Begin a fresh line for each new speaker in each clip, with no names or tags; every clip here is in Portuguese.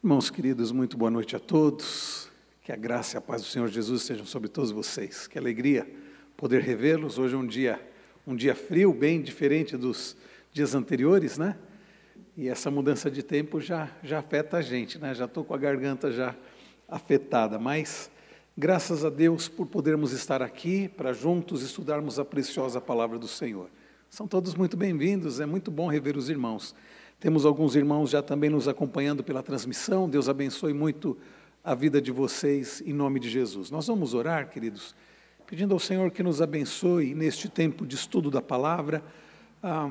Irmãos queridos, muito boa noite a todos. Que a graça e a paz do Senhor Jesus sejam sobre todos vocês. Que alegria poder revê-los. Hoje é um dia, um dia frio, bem diferente dos dias anteriores, né? E essa mudança de tempo já, já afeta a gente, né? Já estou com a garganta já afetada, mas graças a Deus por podermos estar aqui para juntos estudarmos a preciosa palavra do Senhor. São todos muito bem-vindos, é muito bom rever os irmãos. Temos alguns irmãos já também nos acompanhando pela transmissão. Deus abençoe muito a vida de vocês em nome de Jesus. Nós vamos orar, queridos, pedindo ao Senhor que nos abençoe neste tempo de estudo da palavra, ah,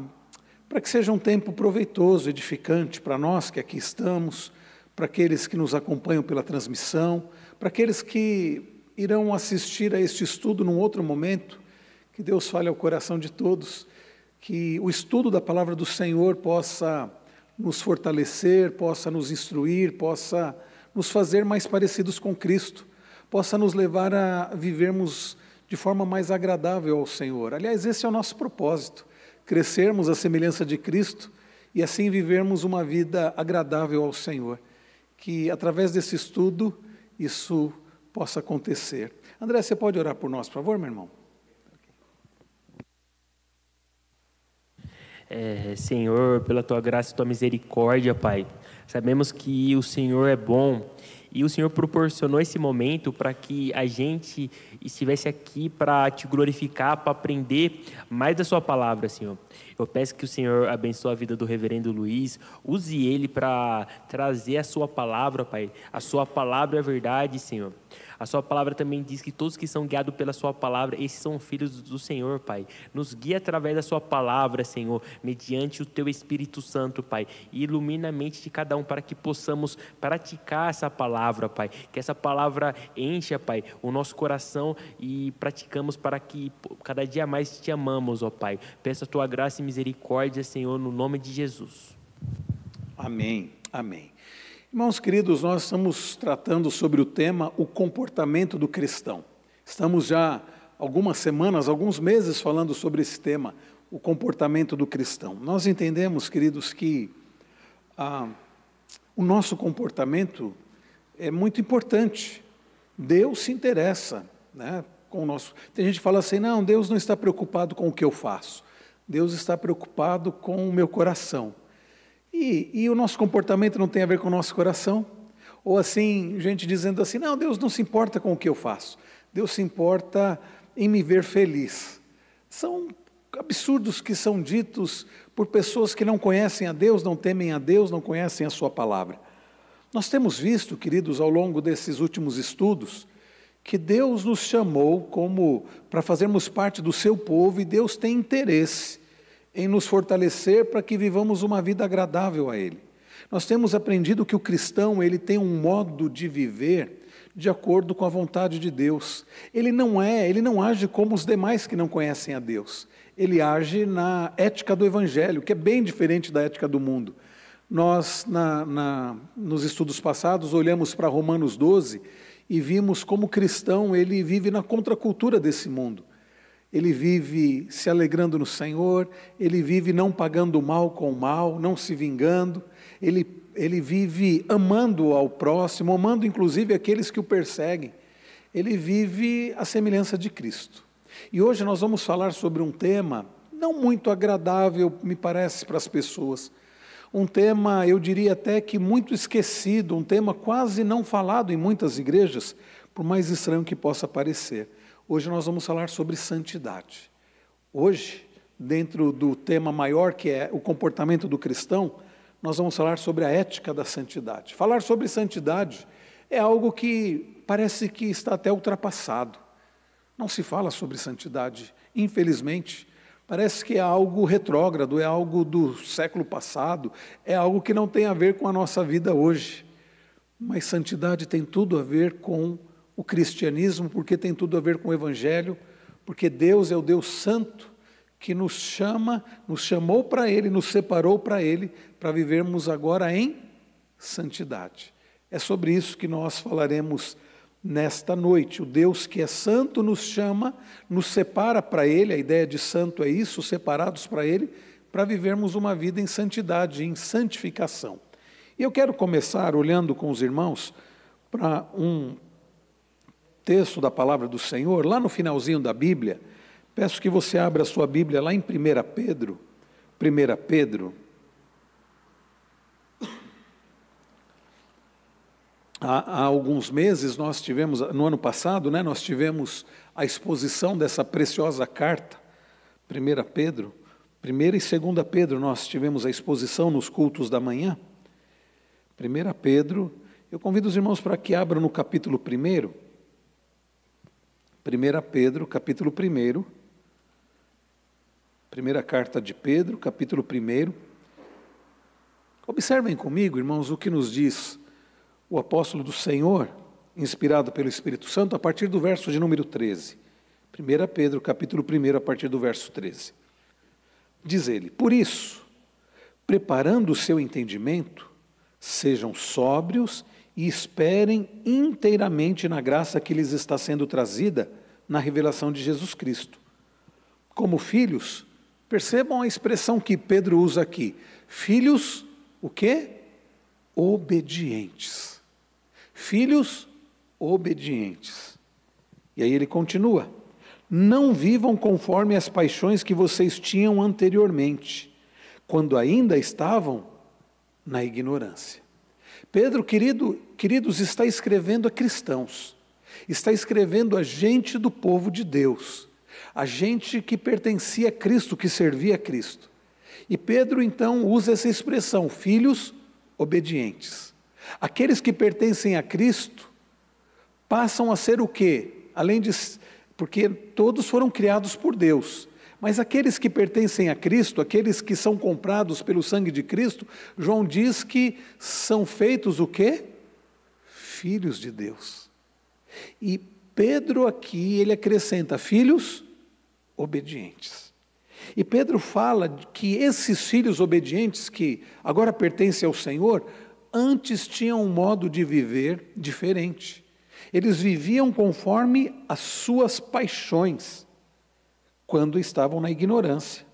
para que seja um tempo proveitoso, edificante para nós que aqui estamos, para aqueles que nos acompanham pela transmissão, para aqueles que irão assistir a este estudo num outro momento. Que Deus fale ao coração de todos que o estudo da palavra do Senhor possa nos fortalecer, possa nos instruir, possa nos fazer mais parecidos com Cristo, possa nos levar a vivermos de forma mais agradável ao Senhor. Aliás, esse é o nosso propósito: crescermos à semelhança de Cristo e assim vivermos uma vida agradável ao Senhor. Que através desse estudo isso possa acontecer. André, você pode orar por nós, por favor, meu irmão?
É, Senhor, pela tua graça e tua misericórdia, Pai. Sabemos que o Senhor é bom e o Senhor proporcionou esse momento para que a gente estivesse aqui para te glorificar, para aprender mais da Sua palavra, Senhor. Eu peço que o Senhor abençoe a vida do reverendo Luiz, use ele para trazer a Sua palavra, Pai. A Sua palavra é verdade, Senhor. A sua palavra também diz que todos que são guiados pela sua palavra, esses são filhos do Senhor, Pai. Nos guia através da sua palavra, Senhor, mediante o teu Espírito Santo, Pai. E ilumina a mente de cada um para que possamos praticar essa palavra, Pai. Que essa palavra encha, Pai, o nosso coração e praticamos para que cada dia mais te amamos, ó Pai. Peço a tua graça e misericórdia, Senhor, no nome de Jesus.
Amém. Amém. Irmãos queridos, nós estamos tratando sobre o tema o comportamento do cristão. Estamos já algumas semanas, alguns meses falando sobre esse tema, o comportamento do cristão. Nós entendemos, queridos, que ah, o nosso comportamento é muito importante. Deus se interessa né, com o nosso. Tem gente que fala assim: não, Deus não está preocupado com o que eu faço. Deus está preocupado com o meu coração. E, e o nosso comportamento não tem a ver com o nosso coração? Ou assim, gente dizendo assim: não, Deus não se importa com o que eu faço, Deus se importa em me ver feliz. São absurdos que são ditos por pessoas que não conhecem a Deus, não temem a Deus, não conhecem a Sua palavra. Nós temos visto, queridos, ao longo desses últimos estudos, que Deus nos chamou como para fazermos parte do seu povo e Deus tem interesse em nos fortalecer para que vivamos uma vida agradável a Ele. Nós temos aprendido que o cristão ele tem um modo de viver de acordo com a vontade de Deus. Ele não é, ele não age como os demais que não conhecem a Deus. Ele age na ética do Evangelho, que é bem diferente da ética do mundo. Nós, na, na, nos estudos passados, olhamos para Romanos 12 e vimos como o cristão ele vive na contracultura desse mundo ele vive se alegrando no Senhor, ele vive não pagando mal com mal, não se vingando, ele, ele vive amando ao próximo, amando inclusive aqueles que o perseguem. Ele vive a semelhança de Cristo. E hoje nós vamos falar sobre um tema não muito agradável, me parece, para as pessoas. Um tema, eu diria até que muito esquecido, um tema quase não falado em muitas igrejas, por mais estranho que possa parecer. Hoje nós vamos falar sobre santidade. Hoje, dentro do tema maior que é o comportamento do cristão, nós vamos falar sobre a ética da santidade. Falar sobre santidade é algo que parece que está até ultrapassado. Não se fala sobre santidade, infelizmente. Parece que é algo retrógrado, é algo do século passado, é algo que não tem a ver com a nossa vida hoje. Mas santidade tem tudo a ver com o cristianismo, porque tem tudo a ver com o Evangelho, porque Deus é o Deus Santo que nos chama, nos chamou para Ele, nos separou para Ele, para vivermos agora em santidade. É sobre isso que nós falaremos nesta noite. O Deus que é santo nos chama, nos separa para Ele, a ideia de santo é isso, separados para Ele, para vivermos uma vida em santidade, em santificação. E eu quero começar olhando com os irmãos para um texto da palavra do Senhor, lá no finalzinho da Bíblia. Peço que você abra a sua Bíblia lá em 1 Pedro. 1 Pedro. Há, há, alguns meses nós tivemos, no ano passado, né, nós tivemos a exposição dessa preciosa carta, 1 Pedro. 1 e 2 Pedro nós tivemos a exposição nos cultos da manhã. 1 Pedro, eu convido os irmãos para que abram no capítulo 1. 1 Pedro, capítulo 1. Primeira carta de Pedro, capítulo 1. Observem comigo, irmãos, o que nos diz o apóstolo do Senhor, inspirado pelo Espírito Santo, a partir do verso de número 13. 1 Pedro, capítulo 1, a partir do verso 13. Diz ele: Por isso, preparando o seu entendimento, Sejam sóbrios e esperem inteiramente na graça que lhes está sendo trazida na revelação de Jesus Cristo. Como filhos, percebam a expressão que Pedro usa aqui. Filhos, o quê? Obedientes. Filhos obedientes. E aí ele continua: Não vivam conforme as paixões que vocês tinham anteriormente, quando ainda estavam na ignorância. Pedro, querido, queridos, está escrevendo a cristãos, está escrevendo a gente do povo de Deus, a gente que pertencia a Cristo, que servia a Cristo. E Pedro então usa essa expressão, filhos obedientes. Aqueles que pertencem a Cristo passam a ser o quê? Além de porque todos foram criados por Deus. Mas aqueles que pertencem a Cristo, aqueles que são comprados pelo sangue de Cristo, João diz que são feitos o quê? Filhos de Deus. E Pedro aqui, ele acrescenta filhos obedientes. E Pedro fala que esses filhos obedientes que agora pertencem ao Senhor, antes tinham um modo de viver diferente. Eles viviam conforme as suas paixões quando estavam na ignorância.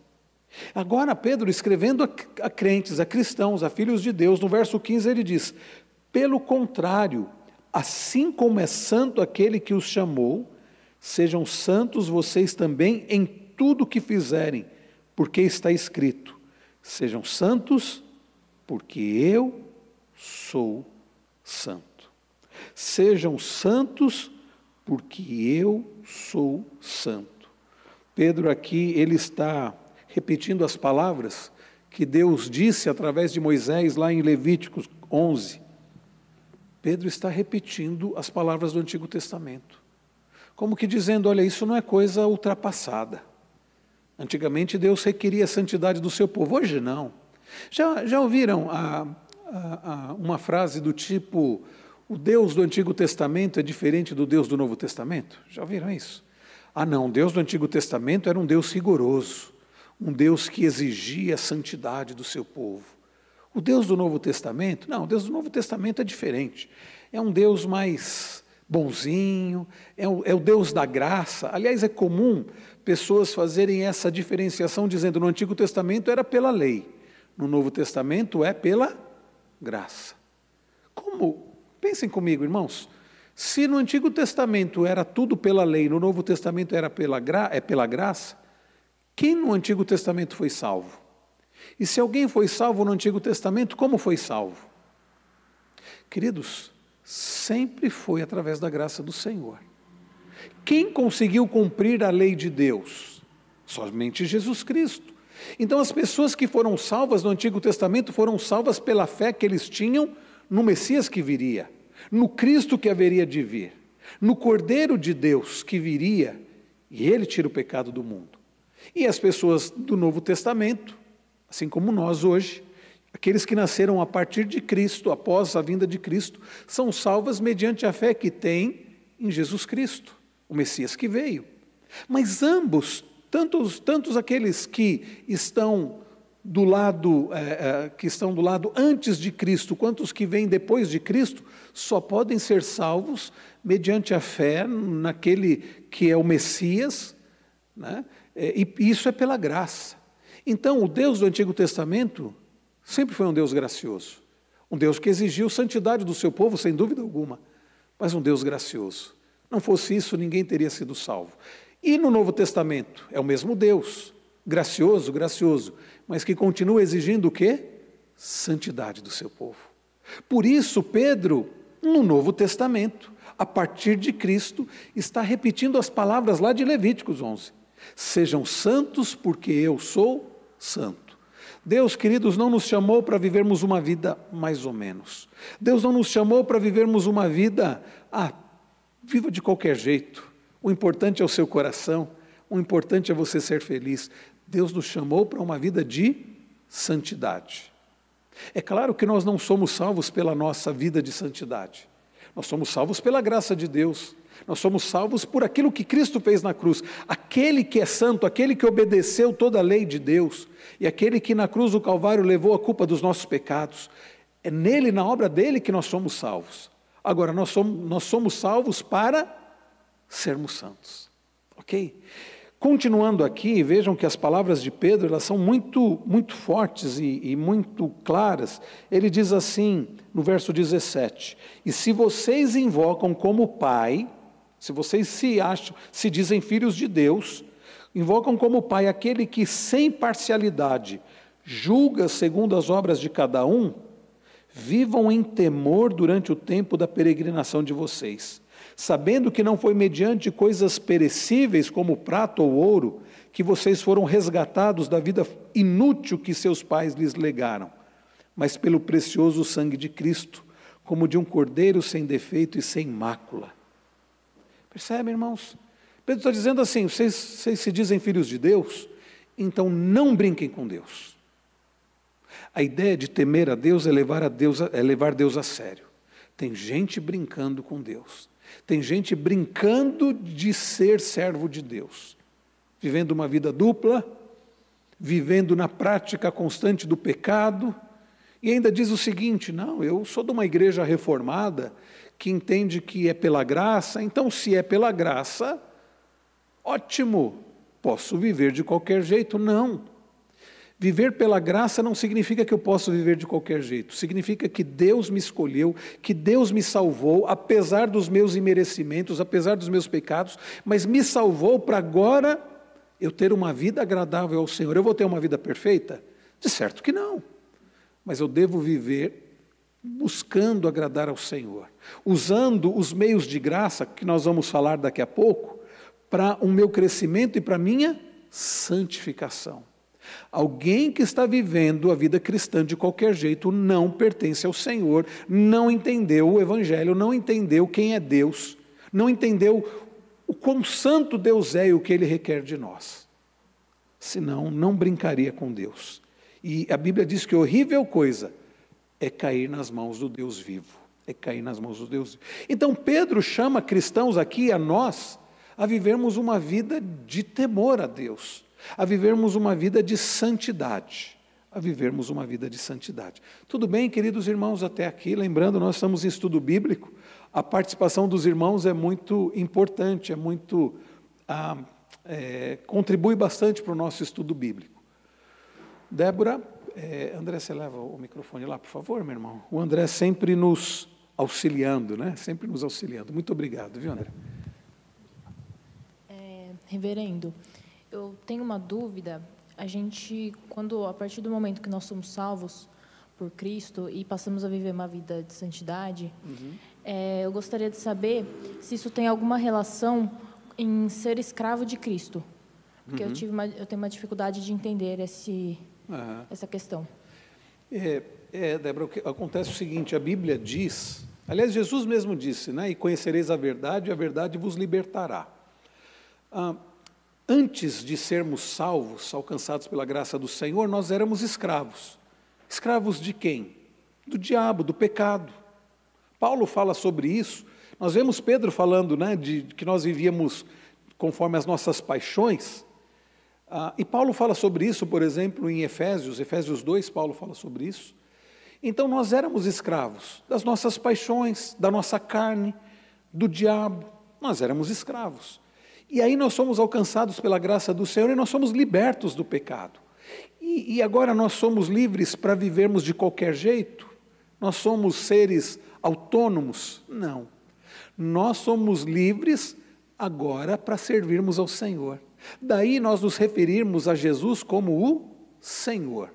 Agora, Pedro, escrevendo a, crentes, a cristãos, a filhos de Deus, no verso 15 ele diz: Pelo contrário, assim como é santo aquele que os chamou, sejam santos vocês também em tudo que fizerem, porque está escrito: Sejam santos, porque eu sou santo. Sejam santos, porque eu sou santo. Pedro aqui, ele está repetindo as palavras que Deus disse através de Moisés lá em Levíticos 11. Pedro está repetindo as palavras do Antigo Testamento. Como que dizendo, olha, isso não é coisa ultrapassada. Antigamente Deus requeria a santidade do seu povo, hoje não. Já, já ouviram a, a, a, uma frase do tipo: o Deus do Antigo Testamento é diferente do Deus do Novo Testamento? Já ouviram isso? Ah, não, Deus do Antigo Testamento era um Deus rigoroso, um Deus que exigia a santidade do seu povo. O Deus do Novo Testamento, não, o Deus do Novo Testamento é diferente. É um Deus mais bonzinho, é o, é o Deus da graça. Aliás, é comum pessoas fazerem essa diferenciação dizendo no Antigo Testamento era pela lei, no Novo Testamento é pela graça. Como? Pensem comigo, irmãos. Se no Antigo Testamento era tudo pela lei, no Novo Testamento era pela, gra é pela graça, quem no Antigo Testamento foi salvo? E se alguém foi salvo no Antigo Testamento, como foi salvo? Queridos, sempre foi através da graça do Senhor. Quem conseguiu cumprir a lei de Deus? Somente Jesus Cristo. Então, as pessoas que foram salvas no Antigo Testamento foram salvas pela fé que eles tinham no Messias que viria no Cristo que haveria de vir, no Cordeiro de Deus que viria e ele tira o pecado do mundo. E as pessoas do Novo Testamento, assim como nós hoje, aqueles que nasceram a partir de Cristo, após a vinda de Cristo, são salvas mediante a fé que têm em Jesus Cristo, o Messias que veio. Mas ambos, tantos, tantos aqueles que estão do lado é, é, que estão do lado antes de Cristo, quanto os que vêm depois de Cristo, só podem ser salvos mediante a fé naquele que é o Messias, né? É, e isso é pela graça. Então, o Deus do Antigo Testamento sempre foi um Deus gracioso. Um Deus que exigiu santidade do seu povo, sem dúvida alguma, mas um Deus gracioso. Não fosse isso, ninguém teria sido salvo. E no Novo Testamento, é o mesmo Deus, gracioso, gracioso, mas que continua exigindo o quê? Santidade do seu povo. Por isso, Pedro, no Novo Testamento, a partir de Cristo, está repetindo as palavras lá de Levíticos 11. Sejam santos, porque eu sou santo. Deus, queridos, não nos chamou para vivermos uma vida mais ou menos. Deus não nos chamou para vivermos uma vida, ah, viva de qualquer jeito. O importante é o seu coração, o importante é você ser feliz. Deus nos chamou para uma vida de santidade. É claro que nós não somos salvos pela nossa vida de santidade. Nós somos salvos pela graça de Deus. Nós somos salvos por aquilo que Cristo fez na cruz. Aquele que é santo, aquele que obedeceu toda a lei de Deus, e aquele que na cruz do Calvário levou a culpa dos nossos pecados. É nele, na obra dele, que nós somos salvos. Agora, nós somos, nós somos salvos para sermos santos. Ok? Continuando aqui, vejam que as palavras de Pedro elas são muito, muito fortes e, e, muito claras. Ele diz assim, no verso 17: E se vocês invocam como Pai, se vocês se acham, se dizem filhos de Deus, invocam como Pai aquele que, sem parcialidade, julga segundo as obras de cada um, vivam em temor durante o tempo da peregrinação de vocês sabendo que não foi mediante coisas perecíveis como prata ou ouro que vocês foram resgatados da vida inútil que seus pais lhes legaram, mas pelo precioso sangue de Cristo, como de um cordeiro sem defeito e sem mácula. Percebe, irmãos? Pedro está dizendo assim: vocês, vocês se dizem filhos de Deus, então não brinquem com Deus. A ideia de temer a Deus é levar, a Deus, é levar Deus a sério. Tem gente brincando com Deus. Tem gente brincando de ser servo de Deus, vivendo uma vida dupla, vivendo na prática constante do pecado, e ainda diz o seguinte: não, eu sou de uma igreja reformada que entende que é pela graça, então, se é pela graça, ótimo, posso viver de qualquer jeito. Não. Viver pela graça não significa que eu posso viver de qualquer jeito, significa que Deus me escolheu, que Deus me salvou, apesar dos meus imerecimentos, apesar dos meus pecados, mas me salvou para agora eu ter uma vida agradável ao Senhor. Eu vou ter uma vida perfeita? De certo que não, mas eu devo viver buscando agradar ao Senhor, usando os meios de graça, que nós vamos falar daqui a pouco, para o meu crescimento e para a minha santificação. Alguém que está vivendo a vida cristã de qualquer jeito não pertence ao Senhor, não entendeu o Evangelho, não entendeu quem é Deus, não entendeu o quão santo Deus é e o que Ele requer de nós. Senão, não brincaria com Deus. E a Bíblia diz que horrível coisa é cair nas mãos do Deus vivo. É cair nas mãos do Deus vivo. Então, Pedro chama cristãos aqui, a nós, a vivermos uma vida de temor a Deus a vivermos uma vida de santidade. A vivermos uma vida de santidade. Tudo bem, queridos irmãos, até aqui, lembrando, nós estamos em estudo bíblico, a participação dos irmãos é muito importante, é muito. Ah, é, contribui bastante para o nosso estudo bíblico. Débora, é, André, você leva o microfone lá, por favor, meu irmão. O André sempre nos auxiliando, né? Sempre nos auxiliando. Muito obrigado, viu, André?
É, reverendo, eu tenho uma dúvida. A gente, quando a partir do momento que nós somos salvos por Cristo e passamos a viver uma vida de santidade, uhum. é, eu gostaria de saber se isso tem alguma relação em ser escravo de Cristo, porque uhum. eu tive uma, eu tenho uma dificuldade de entender esse, uhum. essa questão.
É, é, Débora, o que acontece o seguinte: a Bíblia diz, aliás, Jesus mesmo disse, né? E conhecereis a verdade, e a verdade vos libertará. Ah, Antes de sermos salvos, alcançados pela graça do Senhor, nós éramos escravos. Escravos de quem? Do diabo, do pecado. Paulo fala sobre isso. Nós vemos Pedro falando né, de que nós vivíamos conforme as nossas paixões. Ah, e Paulo fala sobre isso, por exemplo, em Efésios, Efésios 2, Paulo fala sobre isso. Então nós éramos escravos das nossas paixões, da nossa carne, do diabo. Nós éramos escravos. E aí nós somos alcançados pela graça do Senhor e nós somos libertos do pecado. E, e agora nós somos livres para vivermos de qualquer jeito? Nós somos seres autônomos? Não. Nós somos livres agora para servirmos ao Senhor. Daí nós nos referirmos a Jesus como o Senhor.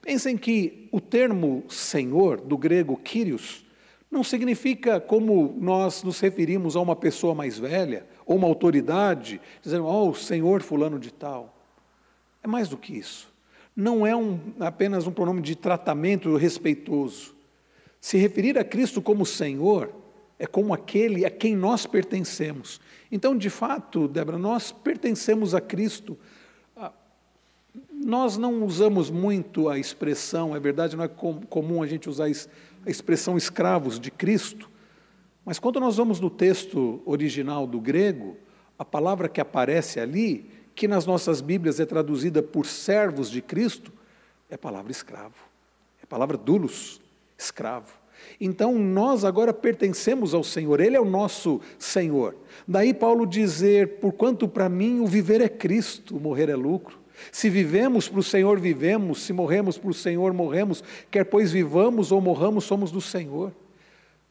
Pensem que o termo Senhor, do grego Kyrios, não significa como nós nos referimos a uma pessoa mais velha ou uma autoridade, dizendo, oh, o Senhor fulano de tal. É mais do que isso. Não é um, apenas um pronome de tratamento respeitoso. Se referir a Cristo como Senhor é como aquele a quem nós pertencemos. Então, de fato, Débora, nós pertencemos a Cristo. Ah, nós não usamos muito a expressão, é verdade, não é comum a gente usar a expressão escravos de Cristo, mas quando nós vamos no texto original do grego, a palavra que aparece ali, que nas nossas Bíblias é traduzida por servos de Cristo, é a palavra escravo, é a palavra dulos, escravo. Então nós agora pertencemos ao Senhor, Ele é o nosso Senhor. Daí Paulo dizer: porquanto para mim o viver é Cristo, o morrer é lucro. Se vivemos para o Senhor, vivemos, se morremos para o Senhor, morremos, quer pois vivamos ou morramos, somos do Senhor.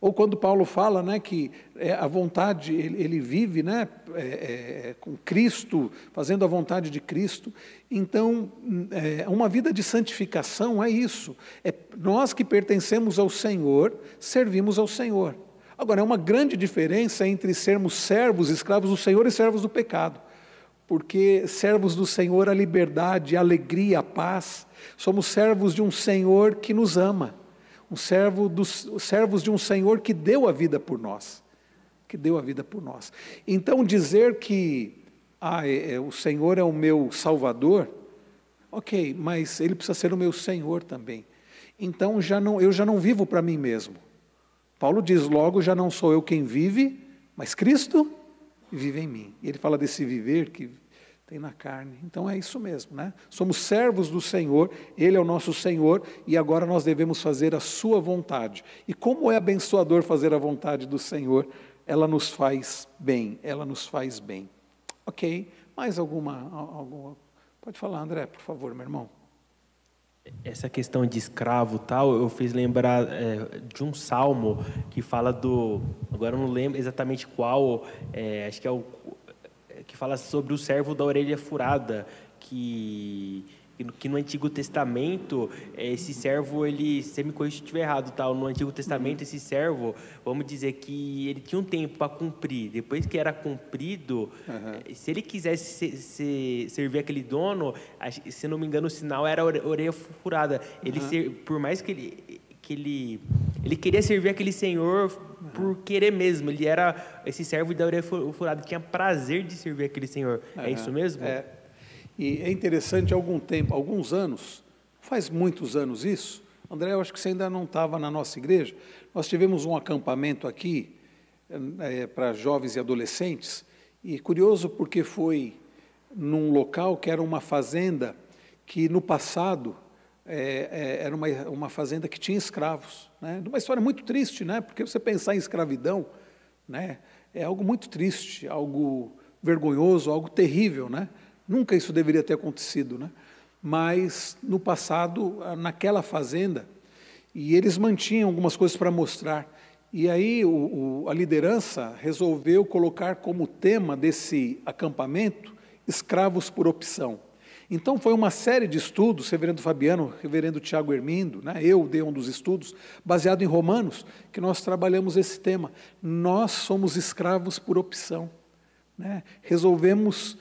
Ou quando Paulo fala né, que é, a vontade, ele, ele vive né, é, é, com Cristo, fazendo a vontade de Cristo. Então, é, uma vida de santificação é isso. É nós que pertencemos ao Senhor, servimos ao Senhor. Agora, é uma grande diferença entre sermos servos, escravos do Senhor e servos do pecado. Porque servos do Senhor, a liberdade, a alegria, a paz. Somos servos de um Senhor que nos ama um servo dos servos de um Senhor que deu a vida por nós, que deu a vida por nós. Então dizer que ah, é, é, o Senhor é o meu Salvador, ok, mas Ele precisa ser o meu Senhor também. Então já não, eu já não vivo para mim mesmo. Paulo diz logo, já não sou eu quem vive, mas Cristo vive em mim. E ele fala desse viver que tem na carne. Então é isso mesmo, né? Somos servos do Senhor, Ele é o nosso Senhor e agora nós devemos fazer a Sua vontade. E como é abençoador fazer a vontade do Senhor, ela nos faz bem, ela nos faz bem. Ok? Mais alguma, alguma? Pode falar, André, por favor, meu irmão.
Essa questão de escravo tal, eu fiz lembrar é, de um salmo que fala do. Agora eu não lembro exatamente qual, é, acho que é o que fala sobre o servo da orelha furada, que que no Antigo Testamento esse servo ele sempre me corrija se estiver errado tal no Antigo Testamento esse servo vamos dizer que ele tinha um tempo para cumprir depois que era cumprido uhum. se ele quisesse se, se, servir aquele dono se não me engano o sinal era orelha furada ele uhum. ser, por mais que ele que ele ele queria servir aquele senhor por querer mesmo. Ele era esse servo da orelha furada, tinha prazer de servir aquele senhor. É, é isso mesmo?
É. E é interessante, há algum tempo, alguns anos, faz muitos anos isso, André, eu acho que você ainda não estava na nossa igreja, nós tivemos um acampamento aqui é, para jovens e adolescentes, e curioso porque foi num local que era uma fazenda que no passado é, é, era uma, uma fazenda que tinha escravos. Né? Uma história muito triste, né? porque você pensar em escravidão né? é algo muito triste, algo vergonhoso, algo terrível. Né? Nunca isso deveria ter acontecido. Né? Mas, no passado, naquela fazenda, e eles mantinham algumas coisas para mostrar. E aí o, o, a liderança resolveu colocar como tema desse acampamento escravos por opção. Então foi uma série de estudos, reverendo Fabiano, reverendo Tiago Hermindo, né, eu dei um dos estudos, baseado em Romanos, que nós trabalhamos esse tema. Nós somos escravos por opção. Né? Resolvemos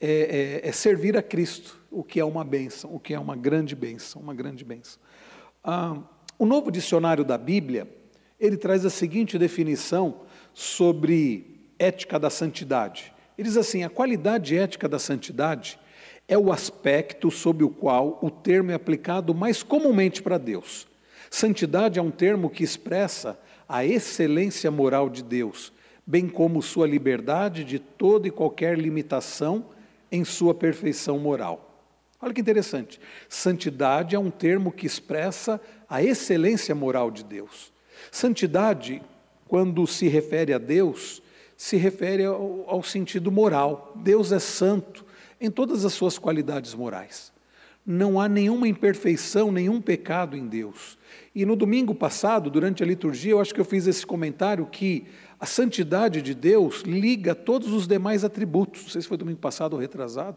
é, é, é servir a Cristo, o que é uma bênção, o que é uma grande bênção, uma grande bênção. Ah, o novo dicionário da Bíblia, ele traz a seguinte definição sobre ética da santidade. Ele diz assim, a qualidade ética da santidade é o aspecto sob o qual o termo é aplicado mais comumente para Deus. Santidade é um termo que expressa a excelência moral de Deus, bem como sua liberdade de toda e qualquer limitação em sua perfeição moral. Olha que interessante. Santidade é um termo que expressa a excelência moral de Deus. Santidade, quando se refere a Deus, se refere ao, ao sentido moral. Deus é santo, em todas as suas qualidades morais. Não há nenhuma imperfeição, nenhum pecado em Deus. E no domingo passado, durante a liturgia, eu acho que eu fiz esse comentário que a santidade de Deus liga todos os demais atributos. Não sei se foi domingo passado ou retrasado.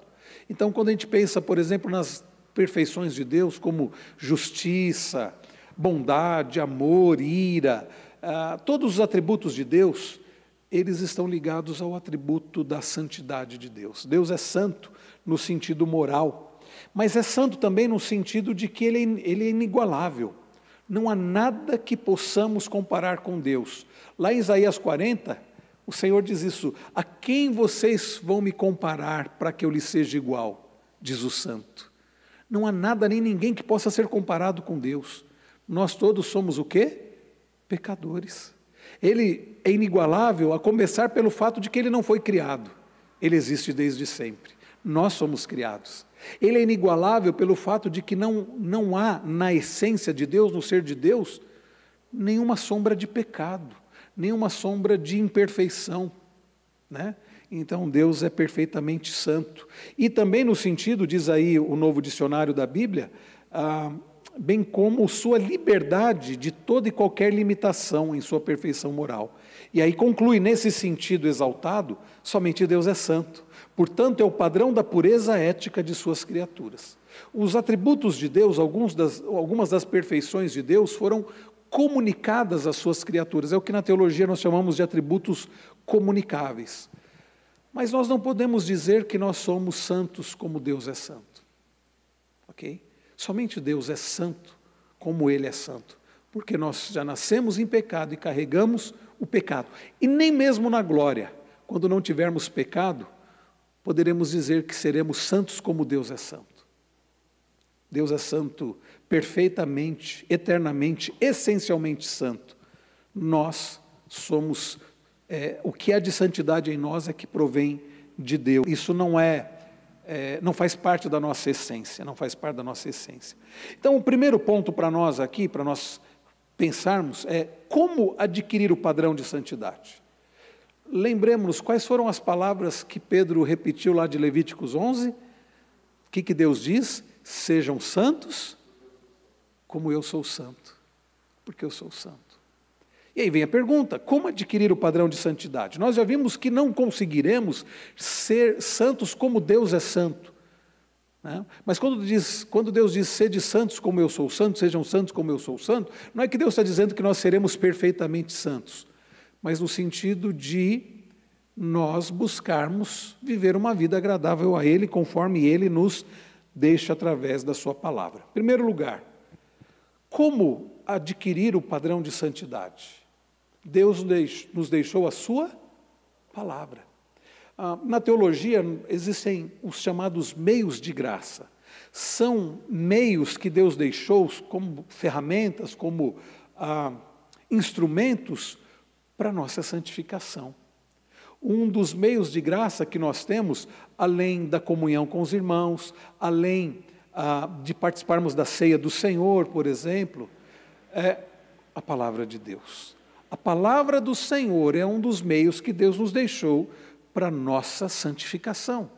Então, quando a gente pensa, por exemplo, nas perfeições de Deus, como justiça, bondade, amor, ira, ah, todos os atributos de Deus, eles estão ligados ao atributo da santidade de Deus. Deus é santo no sentido moral mas é santo também no sentido de que ele, é ele é inigualável. Não há nada que possamos comparar com Deus. Lá em Isaías 40, o Senhor diz isso: A quem vocês vão me comparar para que eu lhe seja igual? Diz o santo. Não há nada nem ninguém que possa ser comparado com Deus. Nós todos somos o quê? Pecadores. Ele é inigualável a começar pelo fato de que ele não foi criado. Ele existe desde sempre. Nós somos criados. Ele é inigualável pelo fato de que não, não há na essência de Deus, no ser de Deus, nenhuma sombra de pecado, nenhuma sombra de imperfeição. Né? Então Deus é perfeitamente santo. E também no sentido, diz aí o novo dicionário da Bíblia, ah, bem como sua liberdade de toda e qualquer limitação em sua perfeição moral. E aí conclui, nesse sentido exaltado, somente Deus é santo. Portanto, é o padrão da pureza ética de suas criaturas. Os atributos de Deus, das, algumas das perfeições de Deus, foram comunicadas às suas criaturas. É o que na teologia nós chamamos de atributos comunicáveis. Mas nós não podemos dizer que nós somos santos como Deus é santo. Ok? Somente Deus é santo como Ele é santo. Porque nós já nascemos em pecado e carregamos o pecado. E nem mesmo na glória, quando não tivermos pecado, poderemos dizer que seremos santos como Deus é santo. Deus é santo perfeitamente, eternamente, essencialmente santo. Nós somos, é, o que é de santidade em nós é que provém de Deus. Isso não é, é, não faz parte da nossa essência, não faz parte da nossa essência. Então, o primeiro ponto para nós aqui, para nós pensarmos, é como adquirir o padrão de santidade. Lembremos quais foram as palavras que Pedro repetiu lá de Levíticos 11. O que, que Deus diz? Sejam santos, como eu sou santo, porque eu sou santo. E aí vem a pergunta: como adquirir o padrão de santidade? Nós já vimos que não conseguiremos ser santos como Deus é santo. Né? Mas quando, diz, quando Deus diz, sede santos como eu sou santo, sejam santos como eu sou santo, não é que Deus está dizendo que nós seremos perfeitamente santos mas no sentido de nós buscarmos viver uma vida agradável a Ele, conforme Ele nos deixa através da Sua palavra. Em primeiro lugar, como adquirir o padrão de santidade? Deus nos deixou a Sua palavra. Ah, na teologia existem os chamados meios de graça. São meios que Deus deixou como ferramentas, como ah, instrumentos para nossa santificação. Um dos meios de graça que nós temos, além da comunhão com os irmãos, além ah, de participarmos da ceia do Senhor, por exemplo, é a palavra de Deus. A palavra do Senhor é um dos meios que Deus nos deixou para a nossa santificação.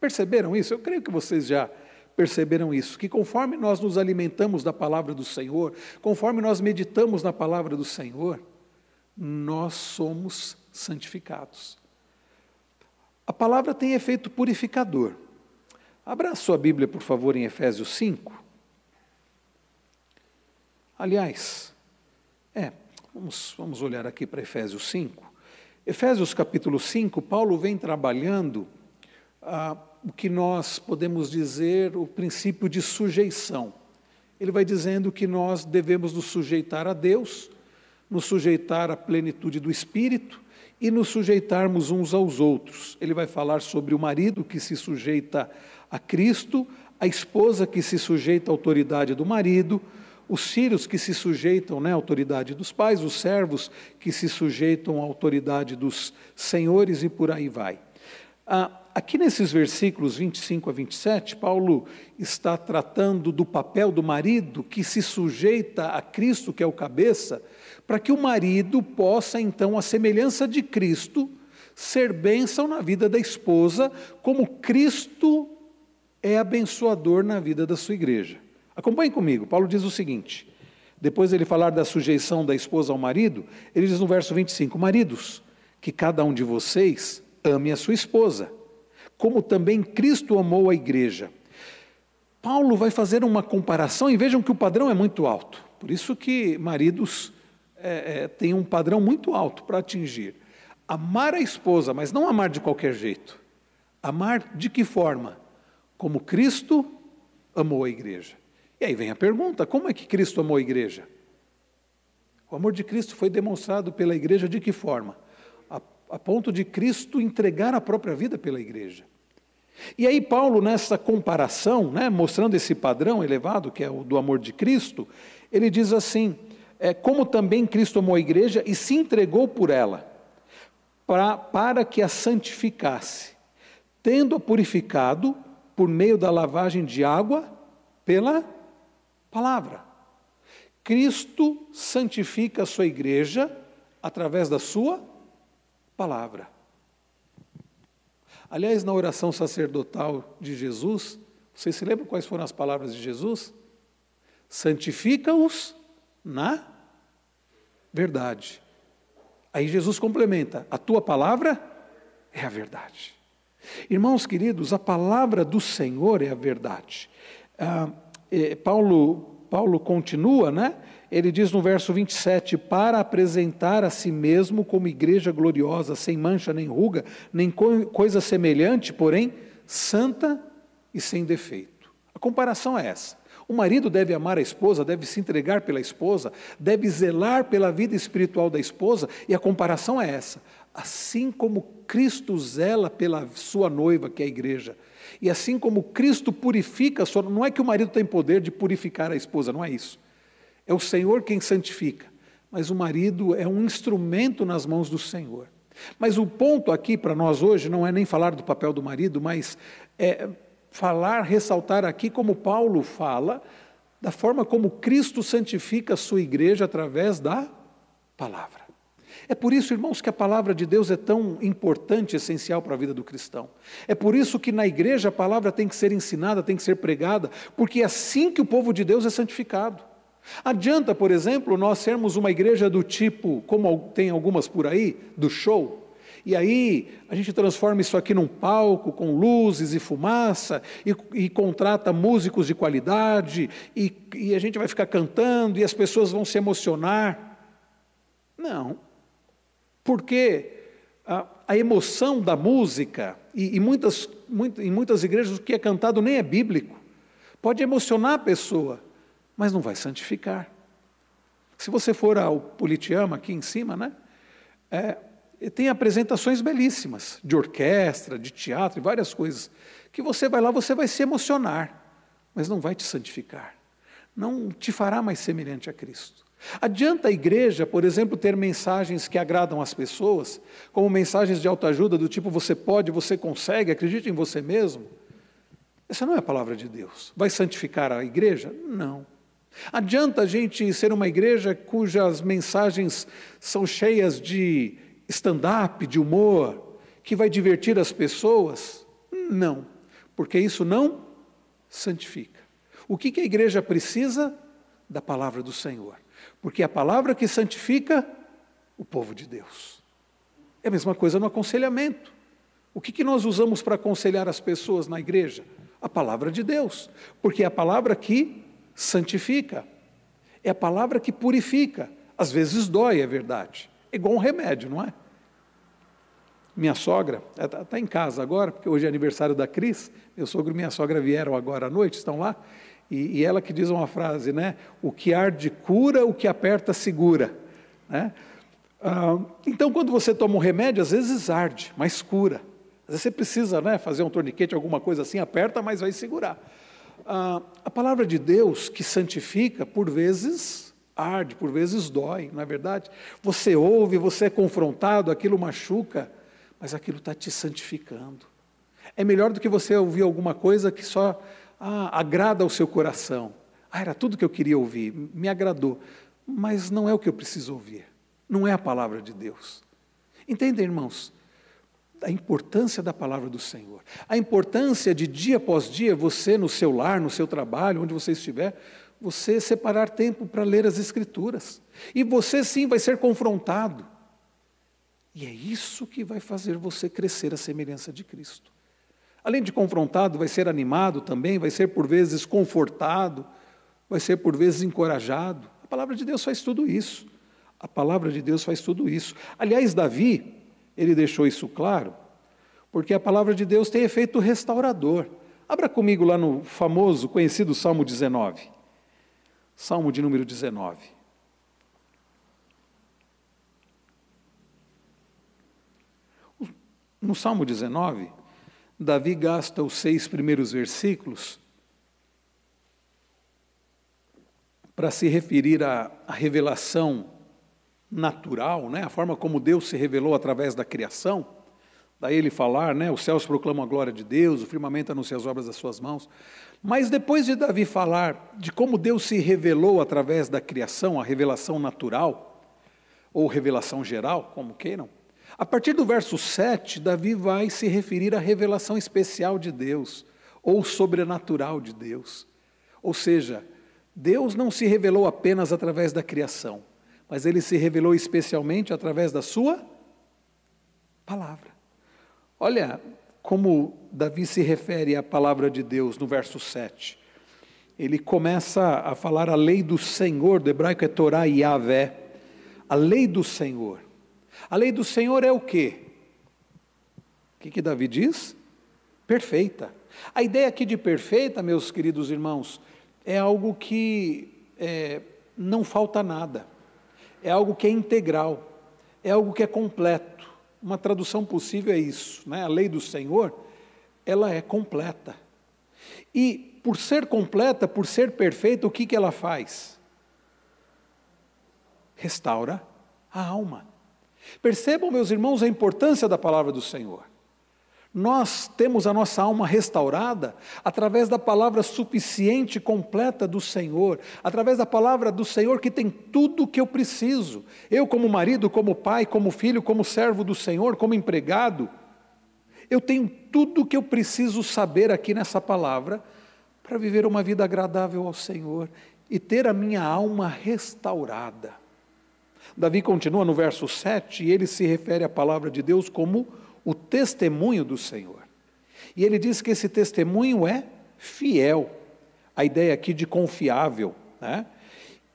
Perceberam isso? Eu creio que vocês já perceberam isso, que conforme nós nos alimentamos da palavra do Senhor, conforme nós meditamos na palavra do Senhor, nós somos santificados. A palavra tem efeito purificador. Abra sua Bíblia, por favor, em Efésios 5. Aliás, é, vamos, vamos olhar aqui para Efésios 5. Efésios capítulo 5, Paulo vem trabalhando ah, o que nós podemos dizer o princípio de sujeição. Ele vai dizendo que nós devemos nos sujeitar a Deus, nos sujeitar à plenitude do Espírito e nos sujeitarmos uns aos outros. Ele vai falar sobre o marido que se sujeita a Cristo, a esposa que se sujeita à autoridade do marido, os filhos que se sujeitam né, à autoridade dos pais, os servos que se sujeitam à autoridade dos senhores e por aí vai. Ah, aqui nesses versículos 25 a 27, Paulo está tratando do papel do marido que se sujeita a Cristo, que é o cabeça, para que o marido possa, então, a semelhança de Cristo, ser bênção na vida da esposa, como Cristo é abençoador na vida da sua igreja. Acompanhe comigo, Paulo diz o seguinte: depois ele falar da sujeição da esposa ao marido, ele diz no verso 25: Maridos, que cada um de vocês ame a sua esposa, como também Cristo amou a igreja. Paulo vai fazer uma comparação e vejam que o padrão é muito alto. Por isso que maridos é, é, têm um padrão muito alto para atingir. Amar a esposa, mas não amar de qualquer jeito. Amar de que forma? Como Cristo amou a igreja. E aí vem a pergunta: como é que Cristo amou a igreja? O amor de Cristo foi demonstrado pela igreja de que forma? A, a ponto de Cristo entregar a própria vida pela igreja. E aí, Paulo, nessa comparação, né, mostrando esse padrão elevado, que é o do amor de Cristo, ele diz assim: é, como também Cristo amou a igreja e se entregou por ela, pra, para que a santificasse, tendo-a purificado por meio da lavagem de água pela palavra. Cristo santifica a sua igreja através da sua palavra. Aliás, na oração sacerdotal de Jesus, vocês se lembram quais foram as palavras de Jesus? Santifica-os na verdade. Aí Jesus complementa: a tua palavra é a verdade. Irmãos queridos, a palavra do Senhor é a verdade. Ah, Paulo, Paulo continua, né? Ele diz no verso 27: Para apresentar a si mesmo como igreja gloriosa, sem mancha nem ruga, nem co coisa semelhante, porém santa e sem defeito. A comparação é essa. O marido deve amar a esposa, deve se entregar pela esposa, deve zelar pela vida espiritual da esposa, e a comparação é essa. Assim como Cristo zela pela sua noiva, que é a igreja, e assim como Cristo purifica a sua, não é que o marido tem poder de purificar a esposa, não é isso. É o Senhor quem santifica, mas o marido é um instrumento nas mãos do Senhor. Mas o ponto aqui para nós hoje não é nem falar do papel do marido, mas é falar, ressaltar aqui como Paulo fala, da forma como Cristo santifica a sua igreja através da palavra. É por isso, irmãos, que a palavra de Deus é tão importante, essencial para a vida do cristão. É por isso que na igreja a palavra tem que ser ensinada, tem que ser pregada, porque é assim que o povo de Deus é santificado. Adianta, por exemplo, nós sermos uma igreja do tipo, como tem algumas por aí, do show, e aí a gente transforma isso aqui num palco com luzes e fumaça e, e contrata músicos de qualidade e, e, a gente vai ficar cantando e as pessoas vão se emocionar. Não, porque a, a emoção da música e, e muitas, muito, em muitas igrejas o que é cantado nem é bíblico. Pode emocionar a pessoa, mas não vai santificar. Se você for ao Politeama aqui em cima, né? É, tem apresentações belíssimas, de orquestra, de teatro e várias coisas, que você vai lá, você vai se emocionar, mas não vai te santificar, não te fará mais semelhante a Cristo. Adianta a igreja, por exemplo, ter mensagens que agradam as pessoas, como mensagens de autoajuda do tipo você pode, você consegue, acredite em você mesmo? Essa não é a palavra de Deus. Vai santificar a igreja? Não. Adianta a gente ser uma igreja cujas mensagens são cheias de stand-up, de humor, que vai divertir as pessoas? Não, porque isso não santifica. O que, a igreja precisa? Da palavra do Senhor, porque é a palavra que santifica o povo de Deus. É a mesma coisa no aconselhamento. O que, que nós usamos para aconselhar as pessoas na igreja? A palavra de Deus, porque é a palavra que santifica, é a palavra que purifica. Às vezes dói, é verdade. É igual um remédio, não é? Minha sogra, está tá em casa agora, porque hoje é aniversário da Cris, meu sogro e minha sogra vieram agora à noite, estão lá, e, e ela que diz uma frase, né? O que arde cura, o que aperta segura. Né? Ah, então, quando você toma um remédio, às vezes arde, mas cura. Às vezes você precisa né, fazer um torniquete, alguma coisa assim, aperta, mas vai segurar. Ah, a palavra de Deus que santifica, por vezes arde, por vezes dói, não é verdade? Você ouve, você é confrontado, aquilo machuca, mas aquilo está te santificando. É melhor do que você ouvir alguma coisa que só ah, agrada ao seu coração. Ah, era tudo que eu queria ouvir, me agradou, mas não é o que eu preciso ouvir, não é a palavra de Deus. Entendem, irmãos? a importância da palavra do Senhor, a importância de dia após dia você no seu lar, no seu trabalho, onde você estiver, você separar tempo para ler as Escrituras. E você sim vai ser confrontado. E é isso que vai fazer você crescer a semelhança de Cristo. Além de confrontado, vai ser animado também, vai ser por vezes confortado, vai ser por vezes encorajado. A palavra de Deus faz tudo isso. A palavra de Deus faz tudo isso. Aliás, Davi, ele deixou isso claro, porque a palavra de Deus tem efeito restaurador. Abra comigo lá no famoso, conhecido Salmo 19. Salmo de número 19. No Salmo 19, Davi gasta os seis primeiros versículos para se referir à, à, revelação natural, né? a forma como Deus se revelou através da criação. Daí ele falar, né? os céus proclamam a glória de Deus, o firmamento anuncia as obras das suas mãos. Mas depois de Davi falar de como Deus se revelou através da criação, a revelação natural, ou revelação geral, como queiram, a partir do verso 7, Davi vai se referir à revelação especial de Deus, ou sobrenatural de Deus. Ou seja, Deus não se revelou apenas através da criação, mas ele se revelou especialmente através da sua palavra. Olha como Davi se refere à palavra de Deus no verso 7. Ele começa a falar a lei do Senhor, do hebraico é Torá e Yahvé, a lei do Senhor. A lei do Senhor é o quê? O que, que Davi diz? Perfeita. A ideia aqui de perfeita, meus queridos irmãos, é algo que é, não falta nada, é algo que é integral, é algo que é completo. Uma tradução possível é isso, né? A lei do Senhor, ela é completa. E por ser completa, por ser perfeita, o que, que ela faz? Restaura a alma. Percebam, meus irmãos, a importância da palavra do Senhor. Nós temos a nossa alma restaurada através da palavra suficiente e completa do Senhor, através da palavra do Senhor que tem tudo o que eu preciso. Eu, como marido, como pai, como filho, como servo do Senhor, como empregado, eu tenho tudo o que eu preciso saber aqui nessa palavra para viver uma vida agradável ao Senhor e ter a minha alma restaurada. Davi continua no verso 7 e ele se refere à palavra de Deus como o testemunho do Senhor. E ele diz que esse testemunho é fiel, a ideia aqui de confiável. Né?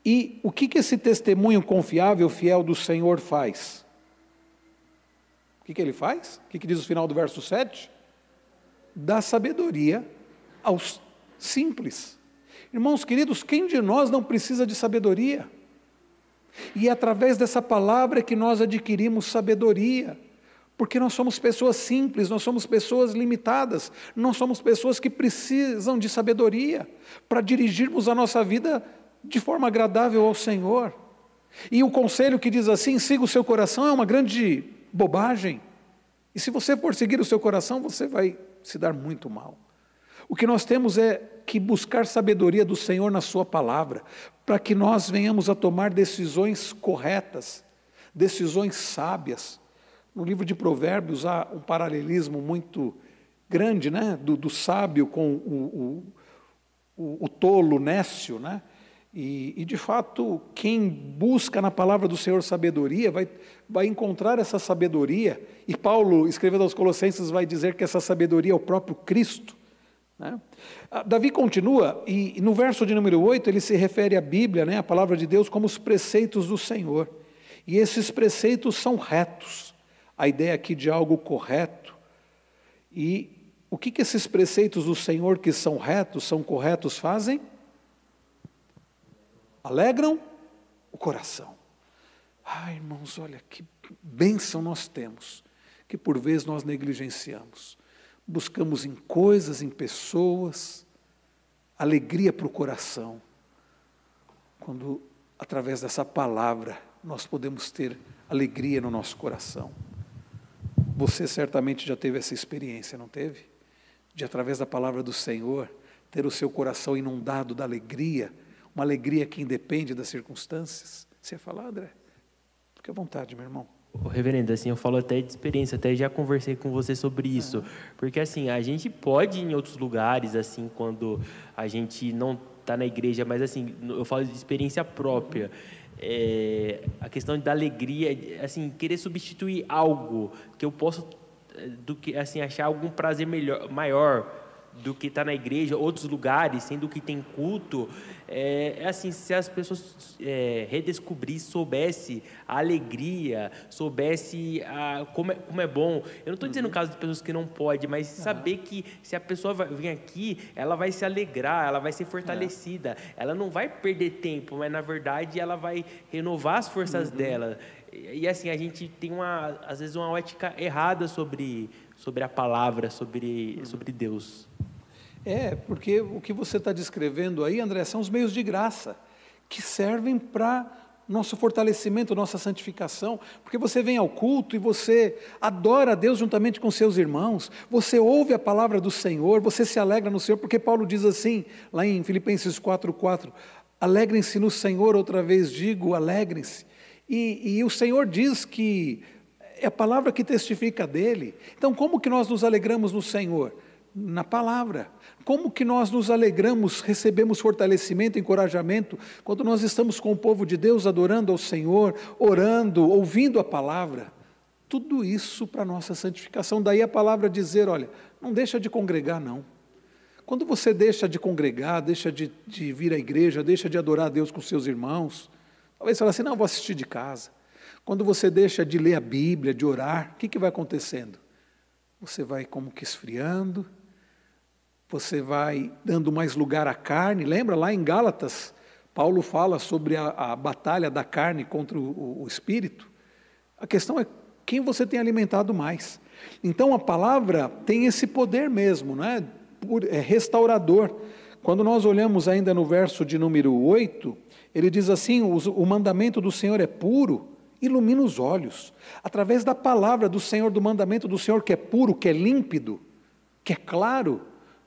E o que, que esse testemunho confiável, fiel do Senhor faz? O que, que ele faz? O que, que diz o final do verso 7? Dá sabedoria aos simples. Irmãos queridos, quem de nós não precisa de sabedoria? E é através dessa palavra que nós adquirimos sabedoria. Porque nós somos pessoas simples, nós somos pessoas limitadas, nós somos pessoas que precisam de sabedoria para dirigirmos a nossa vida de forma agradável ao Senhor. E o conselho que diz assim: siga o seu coração, é uma grande bobagem. E se você for seguir o seu coração, você vai se dar muito mal. O que nós temos é que buscar sabedoria do Senhor na Sua palavra, para que nós venhamos a tomar decisões corretas, decisões sábias. No livro de Provérbios há um paralelismo muito grande né? do, do sábio com o, o, o, o tolo, nécio. Né? E, e, de fato, quem busca na palavra do Senhor sabedoria vai, vai encontrar essa sabedoria. E Paulo, escrevendo aos Colossenses, vai dizer que essa sabedoria é o próprio Cristo. Né? Ah, Davi continua, e, no verso de número 8, ele se refere à Bíblia, né, a palavra de Deus, como os preceitos do Senhor. E esses preceitos são retos, a ideia aqui de algo correto. E o que, que esses preceitos do Senhor, que são retos, são corretos, fazem? Alegram o coração. Ai, irmãos, olha que bênção nós temos, que por vezes nós negligenciamos buscamos em coisas, em pessoas, alegria para o coração. Quando, através dessa palavra, nós podemos ter alegria no nosso coração. Você certamente já teve essa experiência, não teve? De, através da palavra do Senhor, ter o seu coração inundado da alegria, uma alegria que independe das circunstâncias. Você ia falar, André? Fique à vontade, meu irmão.
Reverendo, assim, eu falo até de experiência, até já conversei com você sobre isso, porque assim, a gente pode ir em outros lugares, assim, quando a gente não está na igreja, mas assim, eu falo de experiência própria. É, a questão da alegria, assim, querer substituir algo que eu possa, eh, do que, assim, achar algum prazer melhor, maior do que está na igreja, outros lugares, sendo que tem culto, é, é assim, se as pessoas é, redescobrir, soubesse a alegria, soubesse a, como, é, como é bom. Eu não estou dizendo no caso de pessoas que não pode, mas saber que se a pessoa vai, vem aqui, ela vai se alegrar, ela vai ser fortalecida, ela não vai perder tempo, mas na verdade ela vai renovar as forças uhum. dela. E, e assim, a gente tem uma, às vezes uma ótica errada sobre sobre a palavra, sobre, sobre Deus.
É, porque o que você está descrevendo aí, André, são os meios de graça que servem para nosso fortalecimento, nossa santificação, porque você vem ao culto e você adora a Deus juntamente com seus irmãos, você ouve a palavra do Senhor, você se alegra no Senhor, porque Paulo diz assim, lá em Filipenses 4,4, alegrem-se no Senhor, outra vez digo, alegrem-se. E, e o Senhor diz que é a palavra que testifica dele. Então, como que nós nos alegramos no Senhor? Na palavra. Como que nós nos alegramos, recebemos fortalecimento, encorajamento, quando nós estamos com o povo de Deus adorando ao Senhor, orando, ouvindo a palavra? Tudo isso para nossa santificação. Daí a palavra dizer: olha, não deixa de congregar, não. Quando você deixa de congregar, deixa de, de vir à igreja, deixa de adorar a Deus com seus irmãos, talvez fale assim: não, vou assistir de casa. Quando você deixa de ler a Bíblia, de orar, o que, que vai acontecendo? Você vai como que esfriando, você vai dando mais lugar à carne. Lembra lá em Gálatas, Paulo fala sobre a, a batalha da carne contra o, o espírito. A questão é quem você tem alimentado mais. Então a palavra tem esse poder mesmo, não é? é restaurador. Quando nós olhamos ainda no verso de número 8, ele diz assim: o mandamento do Senhor é puro, ilumina os olhos, através da palavra do Senhor, do mandamento do Senhor, que é puro, que é límpido, que é claro,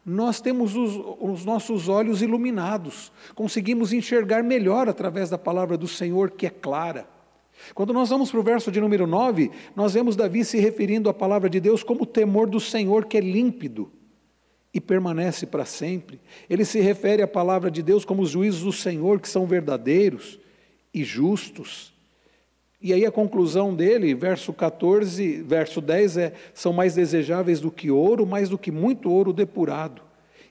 nós temos os, os, nossos olhos iluminados, conseguimos enxergar melhor através da palavra do Senhor, que é clara. Quando nós vamos para o verso de número 9, nós vemos Davi se referindo à palavra de Deus como o temor do Senhor, que é límpido e permanece para sempre. Ele se refere à palavra de Deus como os juízos do Senhor, que são verdadeiros e justos. E aí a conclusão dele, verso 14, verso 10 é: são mais desejáveis do que ouro, mais do que muito ouro depurado,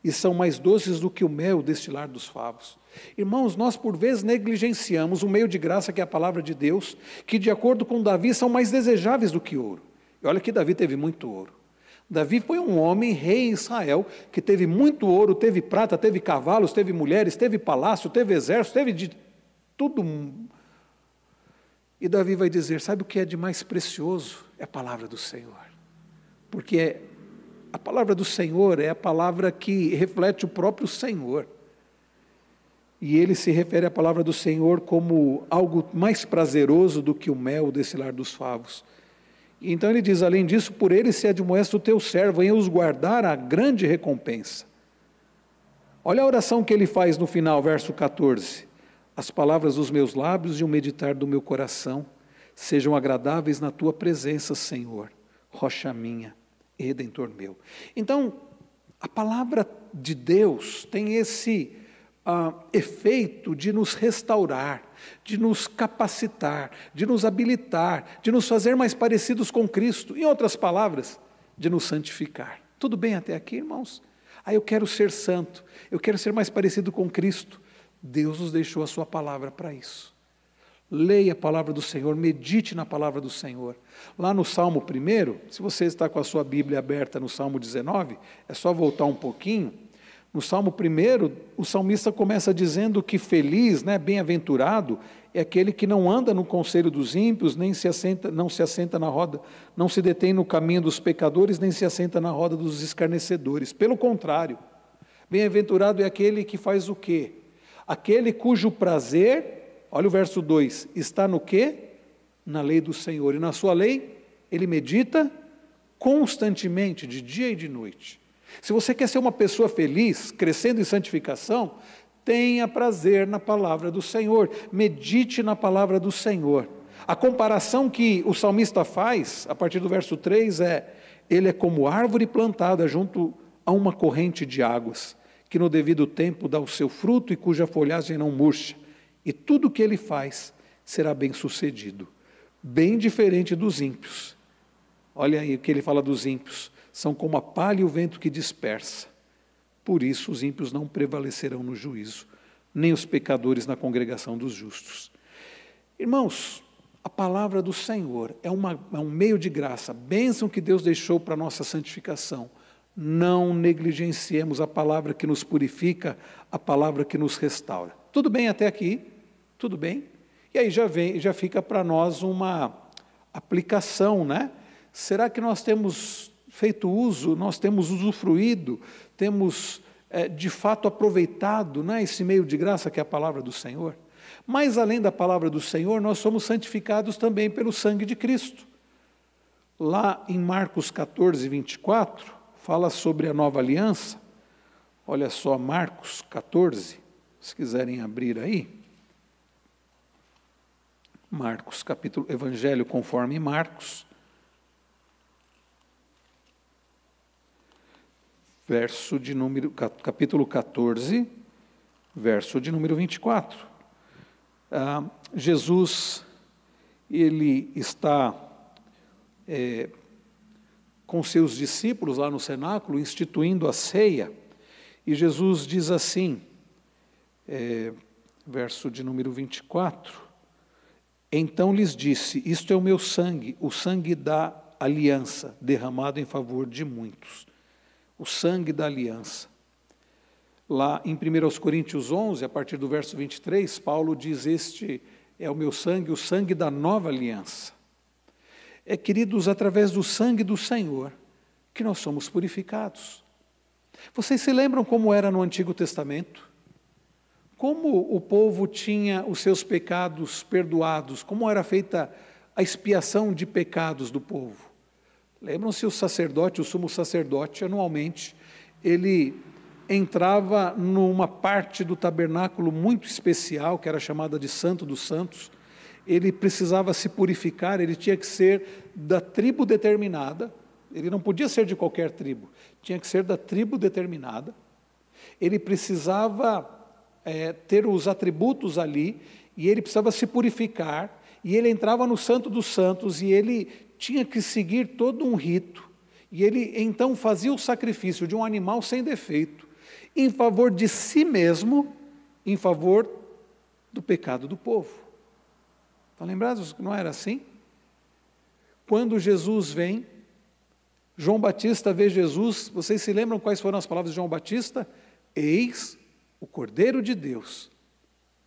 e são mais doces do que o mel destilar dos favos. Irmãos, nós por vezes negligenciamos o meio de graça que é a palavra de Deus, que de acordo com Davi são mais desejáveis do que ouro. E olha que Davi teve muito ouro. Davi foi um homem, rei em Israel, que teve muito ouro, teve prata, teve cavalos, teve mulheres, teve palácio, teve exército, teve de tudo e Davi vai dizer: sabe o que é de mais precioso? É a palavra do Senhor. Porque é, a palavra do Senhor é a palavra que reflete o próprio Senhor. E ele se refere à palavra do Senhor como algo mais prazeroso do que o mel desse lar dos favos. Então ele diz: além disso, por ele se admoesta o teu servo em os guardar a grande recompensa. Olha a oração que ele faz no final, verso 14 as palavras dos meus lábios e o meditar do meu coração sejam agradáveis na tua presença, Senhor, rocha minha e redentor meu. Então, a palavra de Deus tem esse uh, efeito de nos restaurar, de nos capacitar, de nos habilitar, de nos fazer mais parecidos com Cristo. Em outras palavras, de nos santificar. Tudo bem até aqui, irmãos? Ah, eu quero ser santo, eu quero ser mais parecido com Cristo. Deus nos deixou a sua palavra para isso. Leia a palavra do Senhor, medite na palavra do Senhor. Lá no Salmo 1, se você está com a sua Bíblia aberta no Salmo 19, é só voltar um pouquinho. No Salmo 1, o salmista começa dizendo que feliz, né, bem-aventurado, é aquele que não anda no conselho dos ímpios, nem se assenta, não se assenta na roda, não se detém no caminho dos pecadores, nem se assenta na roda dos escarnecedores. Pelo contrário, bem-aventurado é aquele que faz o quê? Aquele cujo prazer, olha o verso 2, está no quê? Na lei do Senhor. E na sua lei, ele medita constantemente, de dia e de noite. Se você quer ser uma pessoa feliz, crescendo em santificação, tenha prazer na palavra do Senhor, medite na palavra do Senhor. A comparação que o salmista faz, a partir do verso 3, é: Ele é como árvore plantada junto a uma corrente de águas, que no devido tempo dá o seu fruto e cuja folhagem não murcha, e tudo o que ele faz será bem sucedido. Bem diferente dos ímpios. Olha aí o que ele fala dos ímpios: são como a palha e o vento que dispersa. Por isso os ímpios não prevalecerão no juízo, nem os pecadores na congregação dos justos. Irmãos, a palavra do Senhor é, uma, é um meio de graça, bênção que Deus deixou para a nossa santificação. Não negligenciemos a palavra que nos purifica, a palavra que nos restaura. Tudo bem até aqui? Tudo bem? E aí já, vem, já fica para nós uma aplicação, né? Será que nós temos feito uso, nós temos usufruído, temos é, de fato aproveitado né, esse meio de graça que é a palavra do Senhor? Mas além da palavra do Senhor, nós somos santificados também pelo sangue de Cristo. Lá em Marcos 14, 24, fala sobre a nova aliança. Olha só, Marcos 14, se quiserem abrir aí. Marcos, capítulo, Evangelho conforme Marcos. Verso de número, capítulo 14, verso de número 24. Ah, Jesus, ele está é, com seus discípulos lá no cenáculo, instituindo a ceia, e Jesus diz assim, é, verso de número 24: Então lhes disse: Isto é o meu sangue, o sangue da aliança, derramado em favor de muitos. O sangue da aliança. Lá em 1 Coríntios 11, a partir do verso 23, Paulo diz: Este é o meu sangue, o sangue da nova aliança. É, queridos, através do sangue do Senhor que nós somos purificados. Vocês se lembram como era no Antigo Testamento? Como o povo tinha os seus pecados perdoados? Como era feita a expiação de pecados do povo? Lembram-se o sacerdote, o sumo sacerdote, anualmente, ele entrava numa parte do tabernáculo muito especial, que era chamada de Santo dos Santos. Ele precisava se purificar, ele tinha que ser da tribo determinada, ele não podia ser de qualquer tribo, tinha que ser da tribo determinada. Ele precisava é, ter os atributos ali, e ele precisava se purificar, e ele entrava no Santo dos Santos, e ele tinha que seguir todo um rito, e ele então fazia o sacrifício de um animal sem defeito em favor de si mesmo, em favor do pecado do povo. Estão lembrados não era assim? Quando Jesus vem, João Batista vê Jesus, vocês se lembram quais foram as palavras de João Batista? Eis o Cordeiro de Deus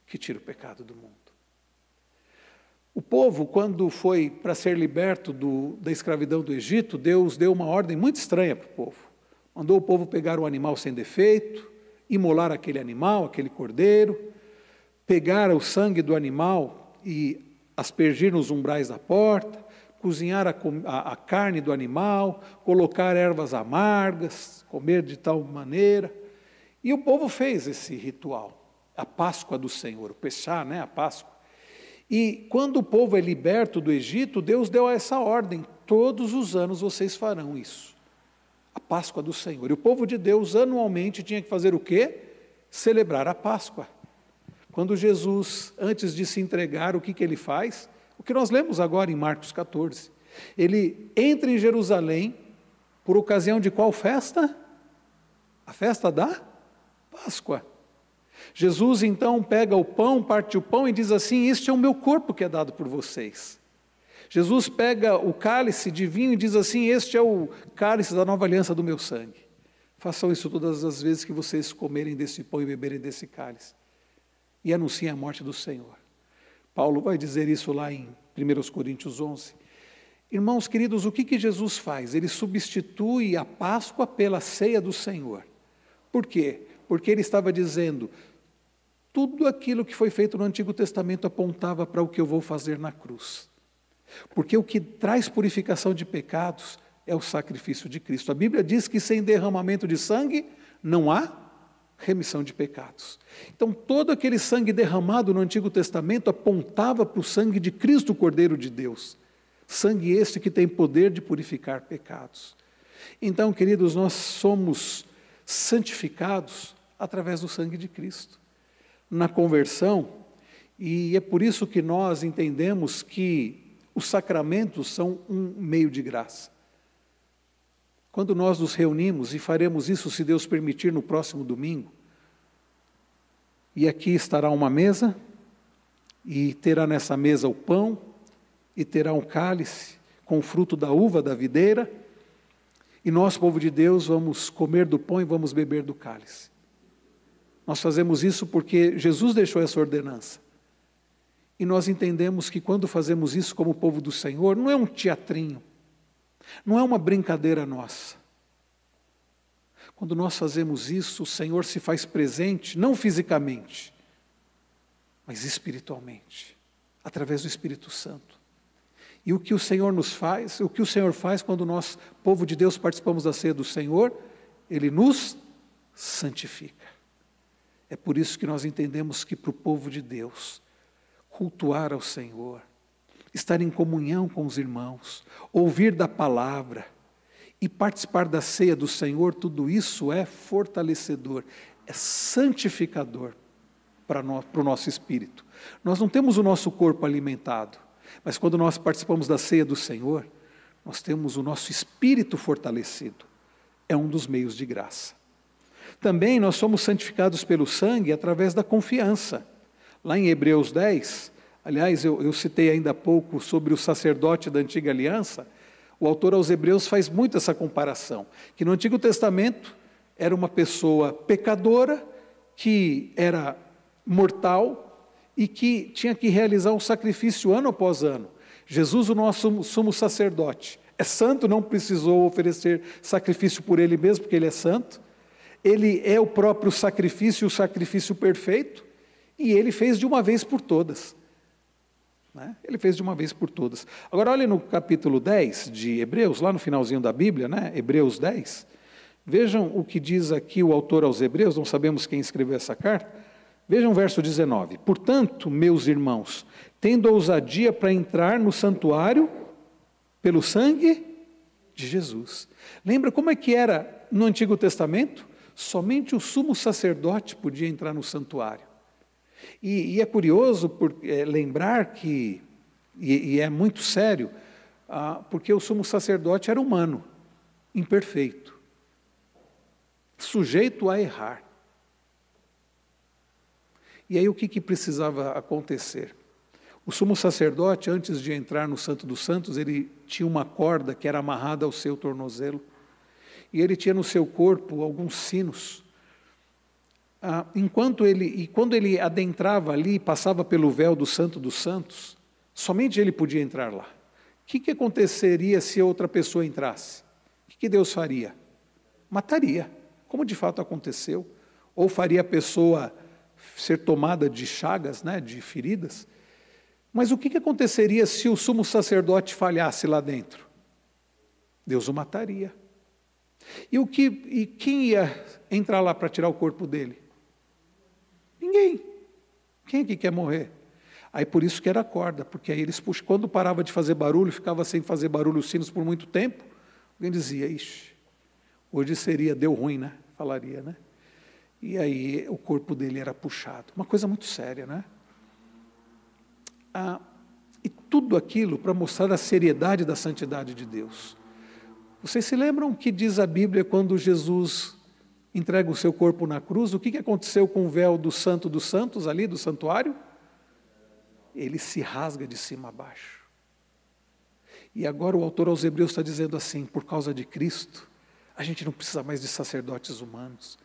que tira o pecado do mundo. O povo, quando foi para ser liberto do, da escravidão do Egito, Deus deu uma ordem muito estranha para o povo. Mandou o povo pegar o animal sem defeito, imolar aquele animal, aquele cordeiro, pegar o sangue do animal e aspergir nos umbrais da porta, cozinhar a, a, a carne do animal, colocar ervas amargas, comer de tal maneira. E o povo fez esse ritual, a Páscoa do Senhor, o Pechá, né, a Páscoa. E quando o povo é liberto do Egito, Deus deu essa ordem: todos os anos vocês farão isso a Páscoa do Senhor. E o povo de Deus anualmente tinha que fazer o quê? Celebrar a Páscoa. Quando Jesus, antes de se entregar, o que, que ele faz? O que nós lemos agora em Marcos 14. Ele entra em Jerusalém por ocasião de qual festa? A festa da Páscoa. Jesus então pega o pão, parte o pão e diz assim: Este é o meu corpo que é dado por vocês. Jesus pega o cálice de vinho e diz assim: Este é o cálice da nova aliança do meu sangue. Façam isso todas as vezes que vocês comerem desse pão e beberem desse cálice. E anunciem a morte do Senhor. Paulo vai dizer isso lá em 1 Coríntios 11. Irmãos queridos, o que, que Jesus faz? Ele substitui a Páscoa pela ceia do Senhor. Por quê? Porque ele estava dizendo: tudo aquilo que foi feito no Antigo Testamento apontava para o que eu vou fazer na cruz. Porque o que traz purificação de pecados é o sacrifício de Cristo. A Bíblia diz que sem derramamento de sangue não há remissão de pecados. Então, todo aquele sangue derramado no Antigo Testamento apontava para o sangue de Cristo, o Cordeiro de Deus. Sangue este que tem poder de purificar pecados. Então, queridos, nós somos santificados através do sangue de Cristo. Na conversão, e é por isso que nós entendemos que os sacramentos são um meio de graça. Quando nós nos reunimos, e faremos isso, se Deus permitir, no próximo domingo, e aqui estará uma mesa, e terá nessa mesa o pão, e terá um cálice com o fruto da uva da videira, e nós, povo de Deus, vamos comer do pão e vamos beber do cálice. Nós fazemos isso porque Jesus deixou essa ordenança. E nós entendemos que quando fazemos isso como povo do Senhor, não é um teatrinho, não é uma brincadeira nossa. Quando nós fazemos isso, o Senhor se faz presente, não fisicamente, mas espiritualmente, através do Espírito Santo. E o que o Senhor nos faz, o que o Senhor faz quando nós, povo de Deus, participamos da ceia do Senhor, Ele nos santifica. É por isso que nós entendemos que para o povo de Deus, cultuar ao Senhor, estar em comunhão com os irmãos, ouvir da palavra e participar da ceia do Senhor, tudo isso é fortalecedor, é santificador para, nós, para o nosso espírito. Nós não temos o nosso corpo alimentado, mas quando nós participamos da ceia do Senhor, nós temos o nosso espírito fortalecido. É um dos meios de graça. Também nós somos santificados pelo sangue através da confiança. Lá em Hebreus 10, aliás, eu, eu citei ainda há pouco sobre o sacerdote da antiga aliança, o autor aos Hebreus faz muito essa comparação, que no Antigo Testamento era uma pessoa pecadora, que era mortal e que tinha que realizar um sacrifício ano após ano. Jesus, o nosso sumo sacerdote, é santo, não precisou oferecer sacrifício por ele mesmo, porque ele é santo. Ele é o próprio sacrifício, o sacrifício perfeito, e ele fez de uma vez por todas. Né? Ele fez de uma vez por todas. Agora, olhe no capítulo 10 de Hebreus, lá no finalzinho da Bíblia, né? Hebreus 10. Vejam o que diz aqui o autor aos Hebreus, não sabemos quem escreveu essa carta. Vejam o verso 19: Portanto, meus irmãos, tendo ousadia para entrar no santuário pelo sangue de Jesus. Lembra como é que era no Antigo Testamento? Somente o sumo sacerdote podia entrar no santuário. E, e é curioso por, é, lembrar que, e, e, é muito sério, ah, porque o sumo sacerdote era humano, imperfeito, sujeito a errar. E aí o que, que precisava acontecer? O sumo sacerdote, antes de entrar no Santo dos Santos, ele tinha uma corda que era amarrada ao seu tornozelo. E ele tinha no seu corpo alguns sinos ah, enquanto ele, e quando ele adentrava ali, passava pelo véu do Santo dos Santos, somente ele podia entrar lá. O que, que aconteceria se outra pessoa entrasse? O que, que Deus faria? Mataria, como de fato aconteceu. Ou faria a pessoa ser tomada de chagas, né, de feridas. Mas o que, que aconteceria se o sumo sacerdote falhasse lá dentro? Deus o mataria. E, o que, e quem ia entrar lá para tirar o corpo dele? Ninguém. Quem é que quer morrer? Aí por isso que era corda, porque aí eles puxam, quando parava de fazer barulho, ficava sem fazer barulho os sinos por muito tempo, alguém dizia, ixi, hoje seria, deu ruim, né? Falaria, né? E aí o corpo dele era puxado. Uma coisa muito séria, né? Ah, e tudo aquilo para mostrar a seriedade da santidade de Deus. Vocês se lembram o que diz a Bíblia quando Jesus entrega o seu corpo na cruz, o que aconteceu com o véu do Santo dos Santos ali, do santuário? Ele se rasga de cima a baixo. E agora o autor aos Hebreus está dizendo assim: por causa de Cristo, a gente não precisa mais de sacerdotes humanos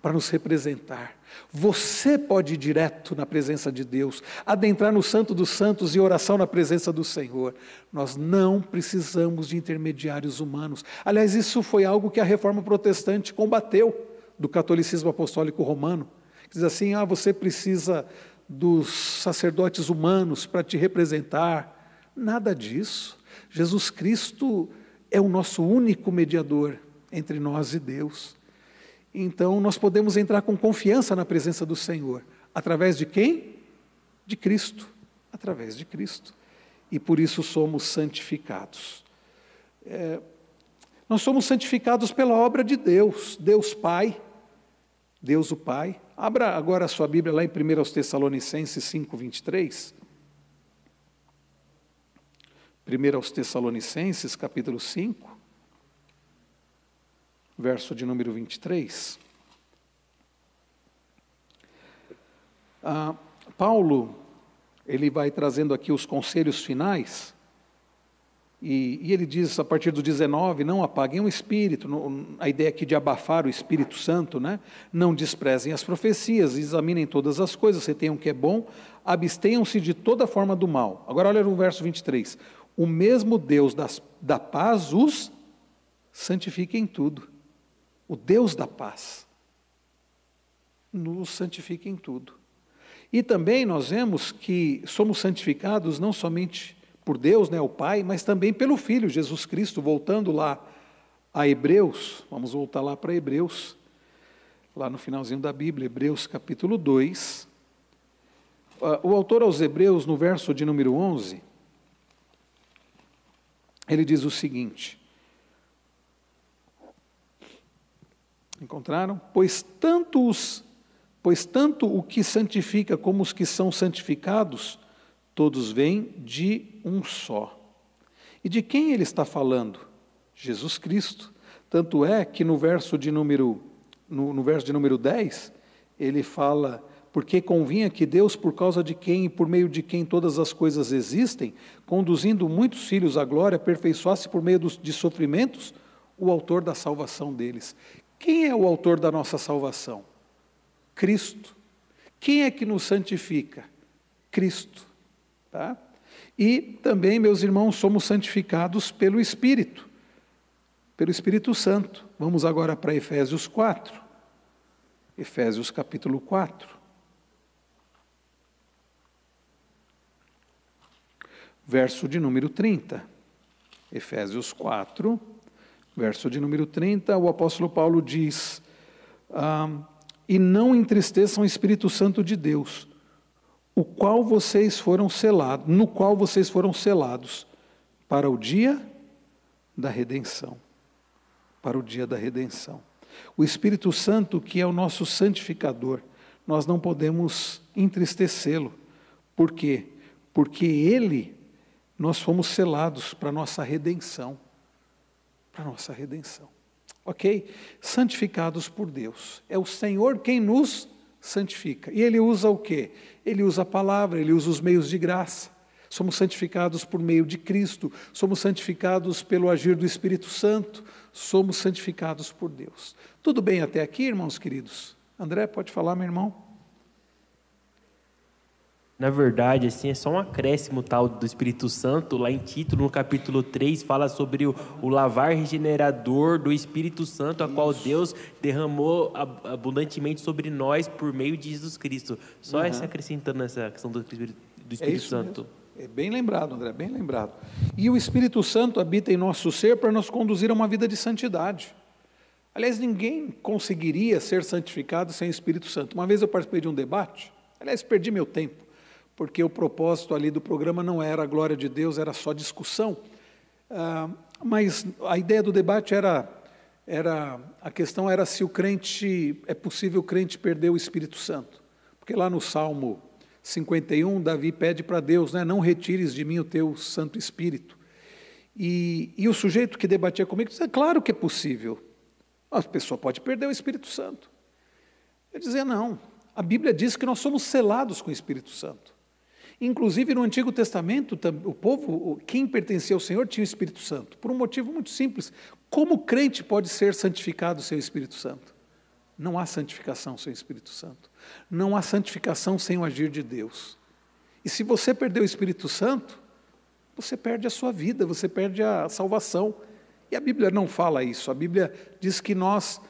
para nos representar. Você pode ir direto na presença de Deus, adentrar no Santo dos Santos e oração na presença do Senhor. Nós não precisamos de intermediários humanos. Aliás, isso foi algo que a reforma protestante combateu do catolicismo apostólico romano. Diz assim: ah, você precisa dos sacerdotes humanos para te representar. Nada disso. Jesus Cristo é o nosso único mediador entre nós e Deus. Então nós podemos entrar com confiança na presença do Senhor. Através de quem? De Cristo. Através de Cristo. E por isso somos santificados. É, nós somos santificados pela obra de Deus, Deus Pai, Deus o Pai. Abra agora a sua Bíblia lá em 1 Tessalonicenses 5, 23. 1 Tessalonicenses, capítulo 5, verso de número 23. Ah, Paulo, ele vai trazendo aqui os conselhos finais e, e, ele diz a partir do 19: não apaguem o espírito, a ideia aqui de abafar o Espírito Santo, né? não desprezem as profecias, examinem todas as coisas, se tenham o que é bom, abstenham-se de toda forma do mal. Agora olha no verso 23: o mesmo Deus das, da paz os santifica em tudo. O Deus da paz nos santifica em tudo. E também nós vemos que somos santificados não somente por Deus, né, o Pai, mas também pelo Filho, Jesus Cristo, voltando lá a Hebreus, vamos voltar lá para Hebreus, lá no finalzinho da Bíblia, Hebreus capítulo 2. Ah, o autor aos Hebreus, no verso de número 11, ele diz o seguinte: Encontraram? Pois tanto os pois tanto o que santifica como os que são santificados Todos vêm de um só. E de quem ele está falando? Jesus Cristo. Tanto é que no verso de número, no, no verso de número 10, ele fala, porque convinha que Deus, por causa de quem e por meio de quem todas as coisas existem, conduzindo muitos filhos à glória, aperfeiçoasse por meio dos, de sofrimentos o autor da salvação deles. Quem é o autor da nossa salvação? Cristo. Quem é que nos santifica? Cristo. Tá? E também, meus irmãos, somos santificados pelo Espírito, pelo Espírito Santo. Vamos agora para Efésios 4. Efésios capítulo 4. Verso de número 30. Efésios 4, verso de número 30, o apóstolo Paulo diz: ah, E não entristeçam o Espírito Santo de Deus o qual vocês foram selados, no qual vocês foram selados para o dia da redenção. Para o dia da redenção. O Espírito Santo, que é o nosso santificador, nós não podemos entristecê-lo. Por quê? Porque ele nós fomos selados para a nossa redenção. Para a nossa redenção. Ok? Santificados por Deus. É o Senhor quem nos santifica. E ele usa o quê? Ele usa a palavra, ele usa os meios de graça. Somos santificados por meio de Cristo, somos santificados pelo agir do Espírito Santo, somos santificados por Deus. Tudo bem até aqui, irmãos queridos? André, pode falar, meu irmão?
Na verdade, assim, é só um acréscimo tal do Espírito Santo. Lá em Título, no capítulo 3, fala sobre o, o lavar regenerador do Espírito Santo, a Isso. qual Deus derramou abundantemente sobre nós por meio de Jesus Cristo. Só uhum. essa acrescentando essa questão do Espírito, do Espírito é Santo.
Mesmo. É bem lembrado, André, bem lembrado. E o Espírito Santo habita em nosso ser para nos conduzir a uma vida de santidade. Aliás, ninguém conseguiria ser santificado sem o Espírito Santo. Uma vez eu participei de um debate, aliás, perdi meu tempo porque o propósito ali do programa não era a glória de Deus, era só discussão. Ah, mas a ideia do debate era, era, a questão era se o crente, é possível o crente perder o Espírito Santo. Porque lá no Salmo 51, Davi pede para Deus, né, não retires de mim o teu Santo Espírito. E, e o sujeito que debatia comigo disse, é claro que é possível. A pessoa pode perder o Espírito Santo. Eu dizia, não, a Bíblia diz que nós somos selados com o Espírito Santo. Inclusive no Antigo Testamento, o povo, quem pertencia ao Senhor, tinha o Espírito Santo, por um motivo muito simples. Como crente pode ser santificado sem o Espírito Santo? Não há santificação sem o Espírito Santo. Não há santificação sem o agir de Deus. E se você perder o Espírito Santo, você perde a sua vida, você perde a salvação. E a Bíblia não fala isso. A Bíblia diz que nós,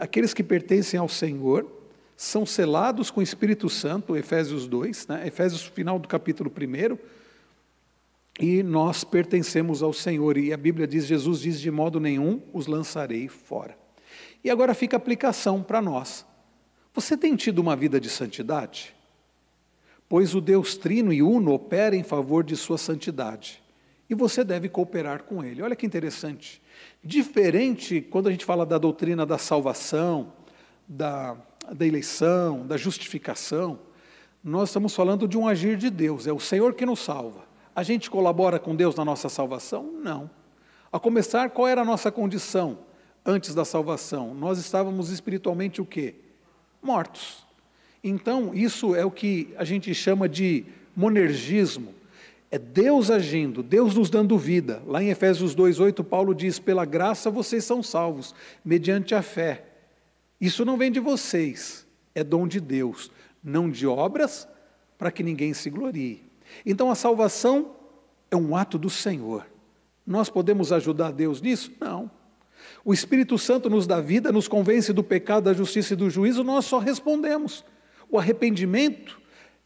aqueles que pertencem ao Senhor, são selados com o Espírito Santo, Efésios 2, né? Efésios final do capítulo 1, e nós pertencemos ao Senhor. E a Bíblia diz, Jesus diz, de modo nenhum os lançarei fora. E agora fica a aplicação para nós. Você tem tido uma vida de santidade? Pois o Deus Trino e Uno opera em favor de sua santidade. E você deve cooperar com ele. Olha que interessante. Diferente quando a gente fala da doutrina da salvação, da, da eleição, da justificação, nós estamos falando de um agir de Deus, é o Senhor que nos salva. A gente colabora com Deus na nossa salvação? Não. A começar, qual era a nossa condição antes da salvação? Nós estávamos espiritualmente o quê? Mortos. Então, isso é o que a gente chama de monergismo. É Deus agindo, Deus nos dando vida. Lá em Efésios 2:8, Paulo diz: "Pela graça vocês são salvos, mediante a fé". Isso não vem de vocês, é dom de Deus, não de obras, para que ninguém se glorie. Então a salvação é um ato do Senhor. Nós podemos ajudar Deus nisso? Não. O Espírito Santo nos dá vida, nos convence do pecado, da justiça e do juízo, nós só respondemos. O arrependimento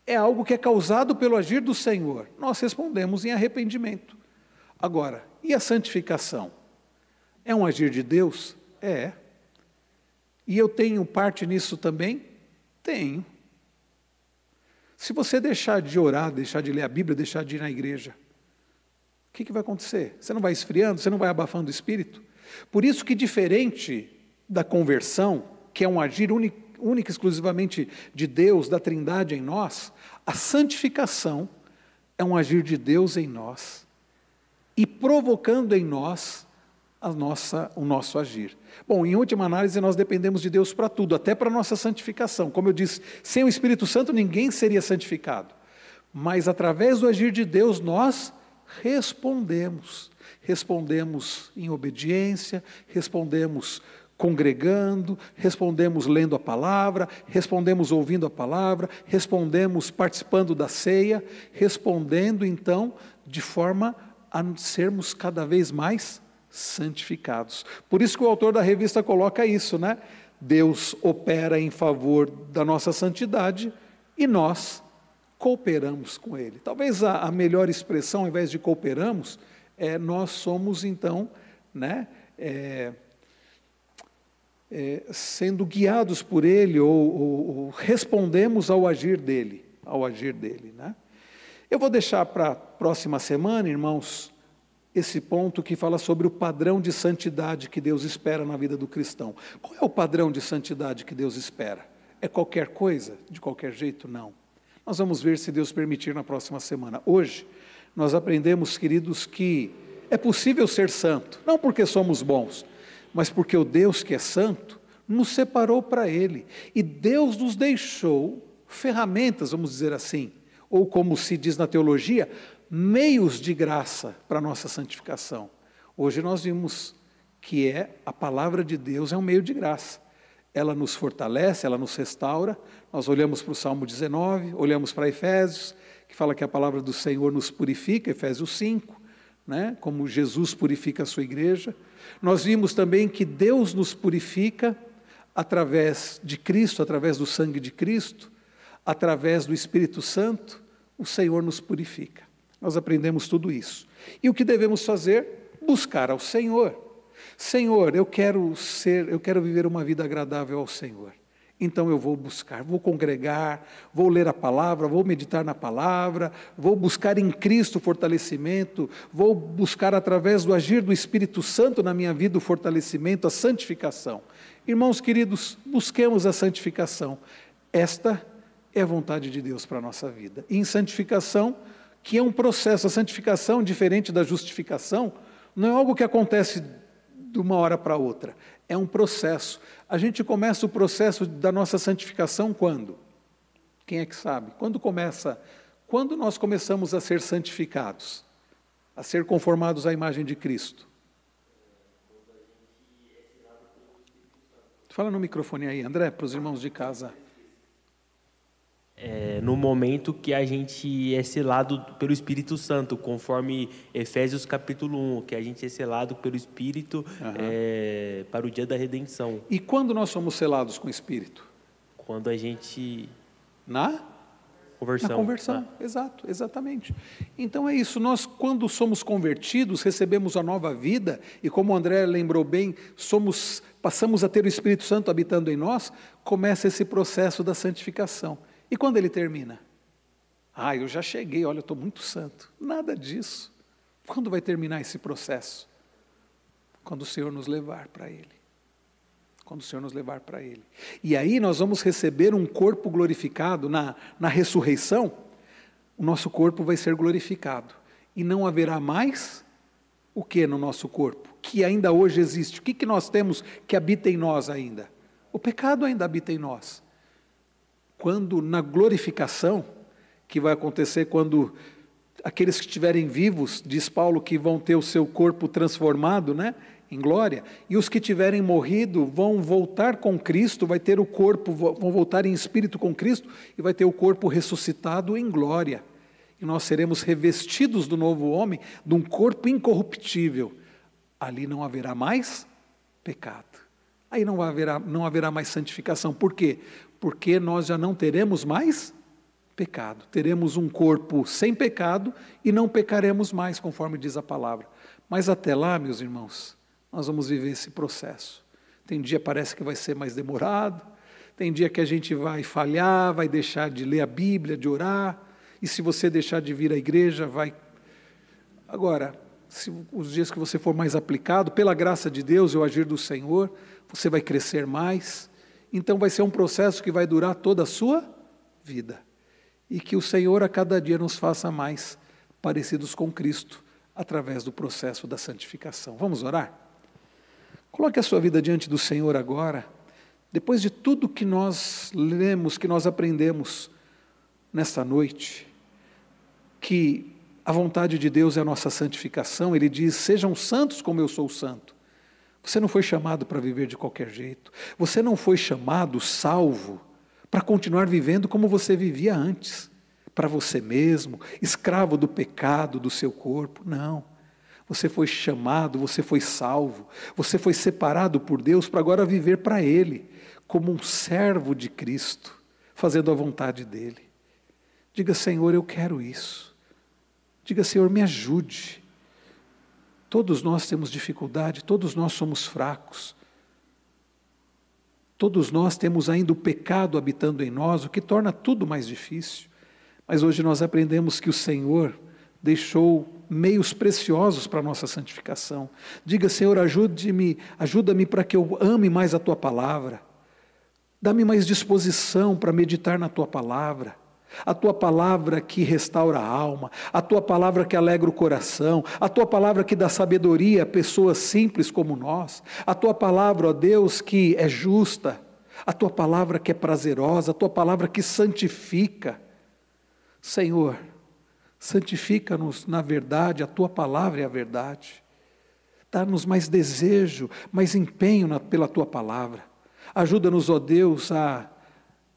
é algo que é causado pelo agir do Senhor. Nós respondemos em arrependimento. Agora, e a santificação? É um agir de Deus? É. E eu tenho parte nisso também? Tenho. Se você deixar de orar, deixar de ler a Bíblia, deixar de ir na igreja, o que, que vai acontecer? Você não vai esfriando, você não vai abafando o espírito? Por isso que diferente da conversão, que é um agir único, única e exclusivamente de Deus, da Trindade em nós, a santificação é um agir de Deus em nós e provocando em nós a nossa, o nosso agir. Bom, em última análise, nós dependemos de Deus para tudo, até para a nossa santificação. Como eu disse, sem o Espírito Santo ninguém seria santificado. Mas através do agir de Deus, nós respondemos. Respondemos em obediência, respondemos congregando, respondemos lendo a palavra, respondemos ouvindo a palavra, respondemos participando da ceia, respondendo então de forma a sermos cada vez mais santificados. Por isso que o autor da revista coloca isso, né? Deus opera em favor da nossa santidade e nós cooperamos com Ele. Talvez a, a melhor expressão, ao invés de cooperamos, é nós somos então, né? É, é, sendo guiados por Ele ou, ou, ou, respondemos ao agir dele, ao agir dele, né? Eu vou deixar para a próxima semana, irmãos, esse ponto que fala sobre o padrão de santidade que Deus espera na vida do cristão. Qual é o padrão de santidade que Deus espera? É qualquer coisa? De qualquer jeito? Não. Nós vamos ver se Deus permitir na próxima semana. Hoje, nós aprendemos, queridos, que é possível ser santo, não porque somos bons, mas porque o Deus que é santo nos separou para Ele. E Deus nos deixou ferramentas, vamos dizer assim, ou como se diz na teologia, meios de graça para a nossa santificação. Hoje nós vimos que é a palavra de Deus é um meio de graça. Ela nos fortalece, ela nos restaura. Nós olhamos para o Salmo 19, olhamos para Efésios, que fala que a palavra do Senhor nos purifica, Efésios 5, né? como Jesus purifica a sua igreja. Nós vimos também que Deus nos purifica através de Cristo, através do sangue de Cristo, através do Espírito Santo, o Senhor nos purifica. Nós aprendemos tudo isso. E o que devemos fazer? Buscar ao Senhor. Senhor, eu quero ser, eu quero viver uma vida agradável ao Senhor. Então eu vou buscar, vou congregar, vou ler a palavra, vou meditar na palavra, vou buscar em Cristo fortalecimento, vou buscar através do agir do Espírito Santo na minha vida o fortalecimento, a santificação. Irmãos queridos, busquemos a santificação. Esta é a vontade de Deus para a nossa vida. E em santificação, que é um processo, a santificação, diferente da justificação, não é algo que acontece de uma hora para outra, é um processo. A gente começa o processo da nossa santificação quando? Quem é que sabe? Quando começa? Quando nós começamos a ser santificados, a ser conformados à imagem de Cristo? Fala no microfone aí, André, para os irmãos de casa.
É, no momento que a gente é selado pelo Espírito Santo, conforme Efésios capítulo 1, que a gente é selado pelo Espírito uhum. é, para o dia da redenção.
E quando nós somos selados com o Espírito?
Quando a gente...
Na?
conversão.
Na conversão, ah. exato, exatamente. Então é isso, nós quando somos convertidos, recebemos a nova vida, e como o André lembrou bem, somos, passamos a ter o Espírito Santo habitando em nós, começa esse processo da santificação. E quando ele termina? Ah, eu já cheguei, olha, eu estou muito santo. Nada disso. Quando vai terminar esse processo? Quando o Senhor nos levar para Ele quando o Senhor nos levar para Ele. E aí nós vamos receber um corpo glorificado na, na ressurreição, o nosso corpo vai ser glorificado. E não haverá mais o que no nosso corpo? Que ainda hoje existe. O que, que nós temos que habita em nós ainda? O pecado ainda habita em nós. Quando na glorificação, que vai acontecer quando aqueles que estiverem vivos, diz Paulo, que vão ter o seu corpo transformado, né? em glória, e os que tiverem morrido vão voltar com Cristo, vai ter o corpo, vão voltar em espírito com Cristo e vai ter o corpo ressuscitado em glória. E nós seremos revestidos do novo homem, de um corpo incorruptível. Ali não haverá mais pecado. Aí não haverá, não haverá mais santificação. Por quê? Porque nós já não teremos mais pecado. Teremos um corpo sem pecado e não pecaremos mais, conforme diz a palavra. Mas até lá, meus irmãos, nós vamos viver esse processo. Tem dia parece que vai ser mais demorado, tem dia que a gente vai falhar, vai deixar de ler a Bíblia, de orar, e se você deixar de vir à igreja, vai. Agora, se os dias que você for mais aplicado, pela graça de Deus e o agir do Senhor, você vai crescer mais. Então vai ser um processo que vai durar toda a sua vida. E que o Senhor a cada dia nos faça mais parecidos com Cristo através do processo da santificação. Vamos orar? Coloque a sua vida diante do Senhor agora, depois de tudo que nós lemos, que nós aprendemos nesta noite, que a vontade de Deus é a nossa santificação, Ele diz: sejam santos como eu sou santo. Você não foi chamado para viver de qualquer jeito, você não foi chamado, salvo, para continuar vivendo como você vivia antes, para você mesmo, escravo do pecado do seu corpo. Não. Você foi chamado, você foi salvo, você foi separado por Deus para agora viver para Ele, como um servo de Cristo, fazendo a vontade dEle. Diga, Senhor, eu quero isso. Diga, Senhor, me ajude. Todos nós temos dificuldade, todos nós somos fracos. Todos nós temos ainda o pecado habitando em nós, o que torna tudo mais difícil. Mas hoje nós aprendemos que o Senhor deixou meios preciosos para a nossa santificação. Diga, Senhor, ajude-me, ajuda-me para que eu ame mais a tua palavra. Dá-me mais disposição para meditar na tua palavra. A tua palavra que restaura a alma, a tua palavra que alegra o coração, a tua palavra que dá sabedoria a pessoas simples como nós, a tua palavra, ó Deus, que é justa, a tua palavra que é prazerosa, a tua palavra que santifica. Senhor, Santifica-nos na verdade, a tua palavra é a verdade. Dá-nos mais desejo, mais empenho na, pela tua palavra. Ajuda-nos, ó Deus, a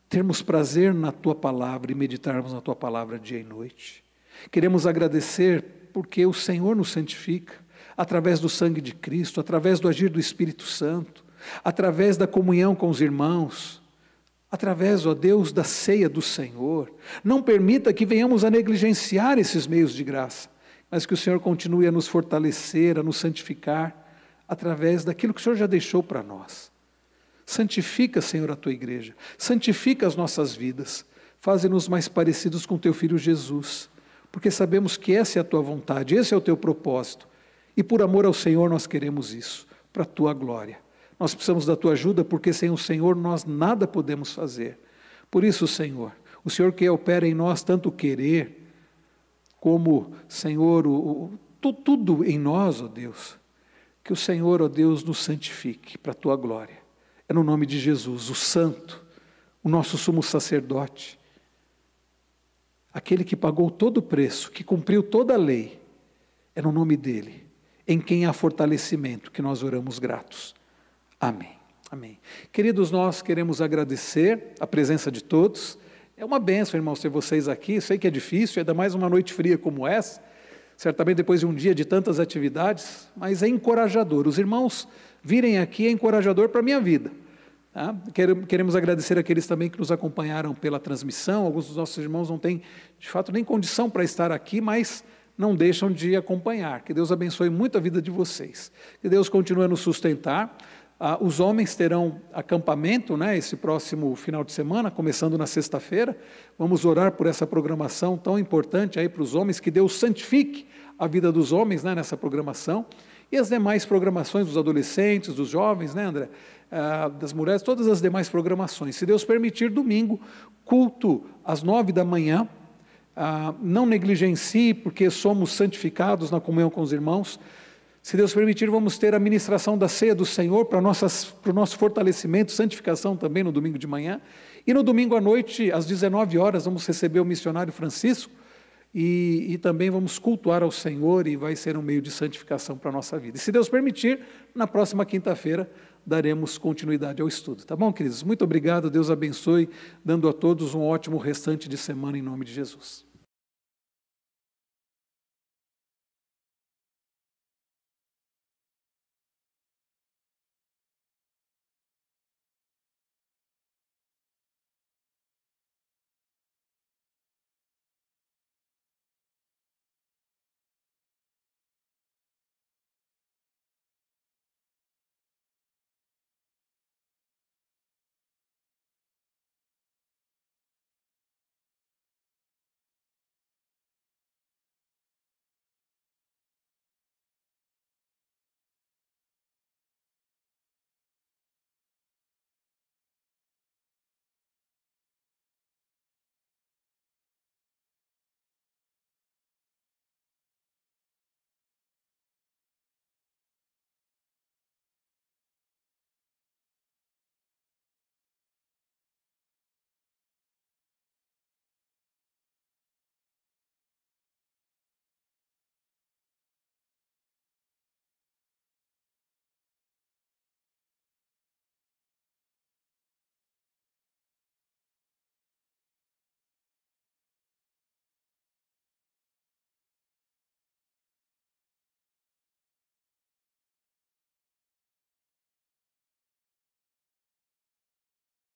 termos prazer na tua palavra e meditarmos na tua palavra dia e noite. Queremos agradecer porque o Senhor nos santifica através do sangue de Cristo, através do agir do Espírito Santo, através da comunhão com os irmãos através, ó Deus, da ceia do Senhor. Não permita que venhamos a negligenciar esses meios de graça, mas que o Senhor continue a nos fortalecer, a nos santificar, através daquilo que o Senhor já deixou para nós. Santifica, Senhor, a tua igreja, santifica as nossas vidas, faze-nos mais parecidos com teu filho Jesus, porque sabemos que essa é a tua vontade, esse é o teu propósito, e por amor ao Senhor nós queremos isso, para a tua glória. Nós precisamos da tua ajuda, porque sem o Senhor nós nada podemos fazer. Por isso, Senhor, o Senhor que opera em nós tanto querer, como, Senhor, o, o, tudo em nós, ó Deus, que o Senhor, ó Deus, nos santifique para a tua glória. É no nome de Jesus, o Santo, o nosso sumo sacerdote, aquele que pagou todo o preço, que cumpriu toda a lei, é no nome dele, em quem há fortalecimento, que nós oramos gratos. Amém. Amém. Queridos, nós queremos agradecer a presença de todos. É uma benção, irmãos, ter vocês aqui. Sei que é difícil, ainda mais uma noite fria como essa, certamente depois de um dia de tantas atividades, mas é encorajador. Os irmãos virem aqui é encorajador para a minha vida. Tá? Queremos agradecer aqueles também que nos acompanharam pela transmissão. Alguns dos nossos irmãos não têm, de fato, nem condição para estar aqui, mas não deixam de acompanhar. Que Deus abençoe muito a vida de vocês. Que Deus continue a nos sustentar. Ah, os homens terão acampamento né, esse próximo final de semana, começando na sexta-feira. Vamos orar por essa programação tão importante aí para os homens, que Deus santifique a vida dos homens né, nessa programação. E as demais programações dos adolescentes, dos jovens, né, André? Ah, das mulheres, todas as demais programações. Se Deus permitir, domingo, culto às nove da manhã. Ah, não negligencie, porque somos santificados na comunhão com os irmãos. Se Deus permitir, vamos ter a ministração da ceia do Senhor para, nossas, para o nosso fortalecimento, santificação também no domingo de manhã. E no domingo à noite, às 19 horas, vamos receber o missionário Francisco e, e, também vamos cultuar ao Senhor e vai ser um meio de santificação para a nossa vida. E se Deus permitir, na próxima quinta-feira daremos continuidade ao estudo. Tá bom, queridos? Muito obrigado, Deus abençoe, dando a todos um ótimo restante de semana em nome de Jesus.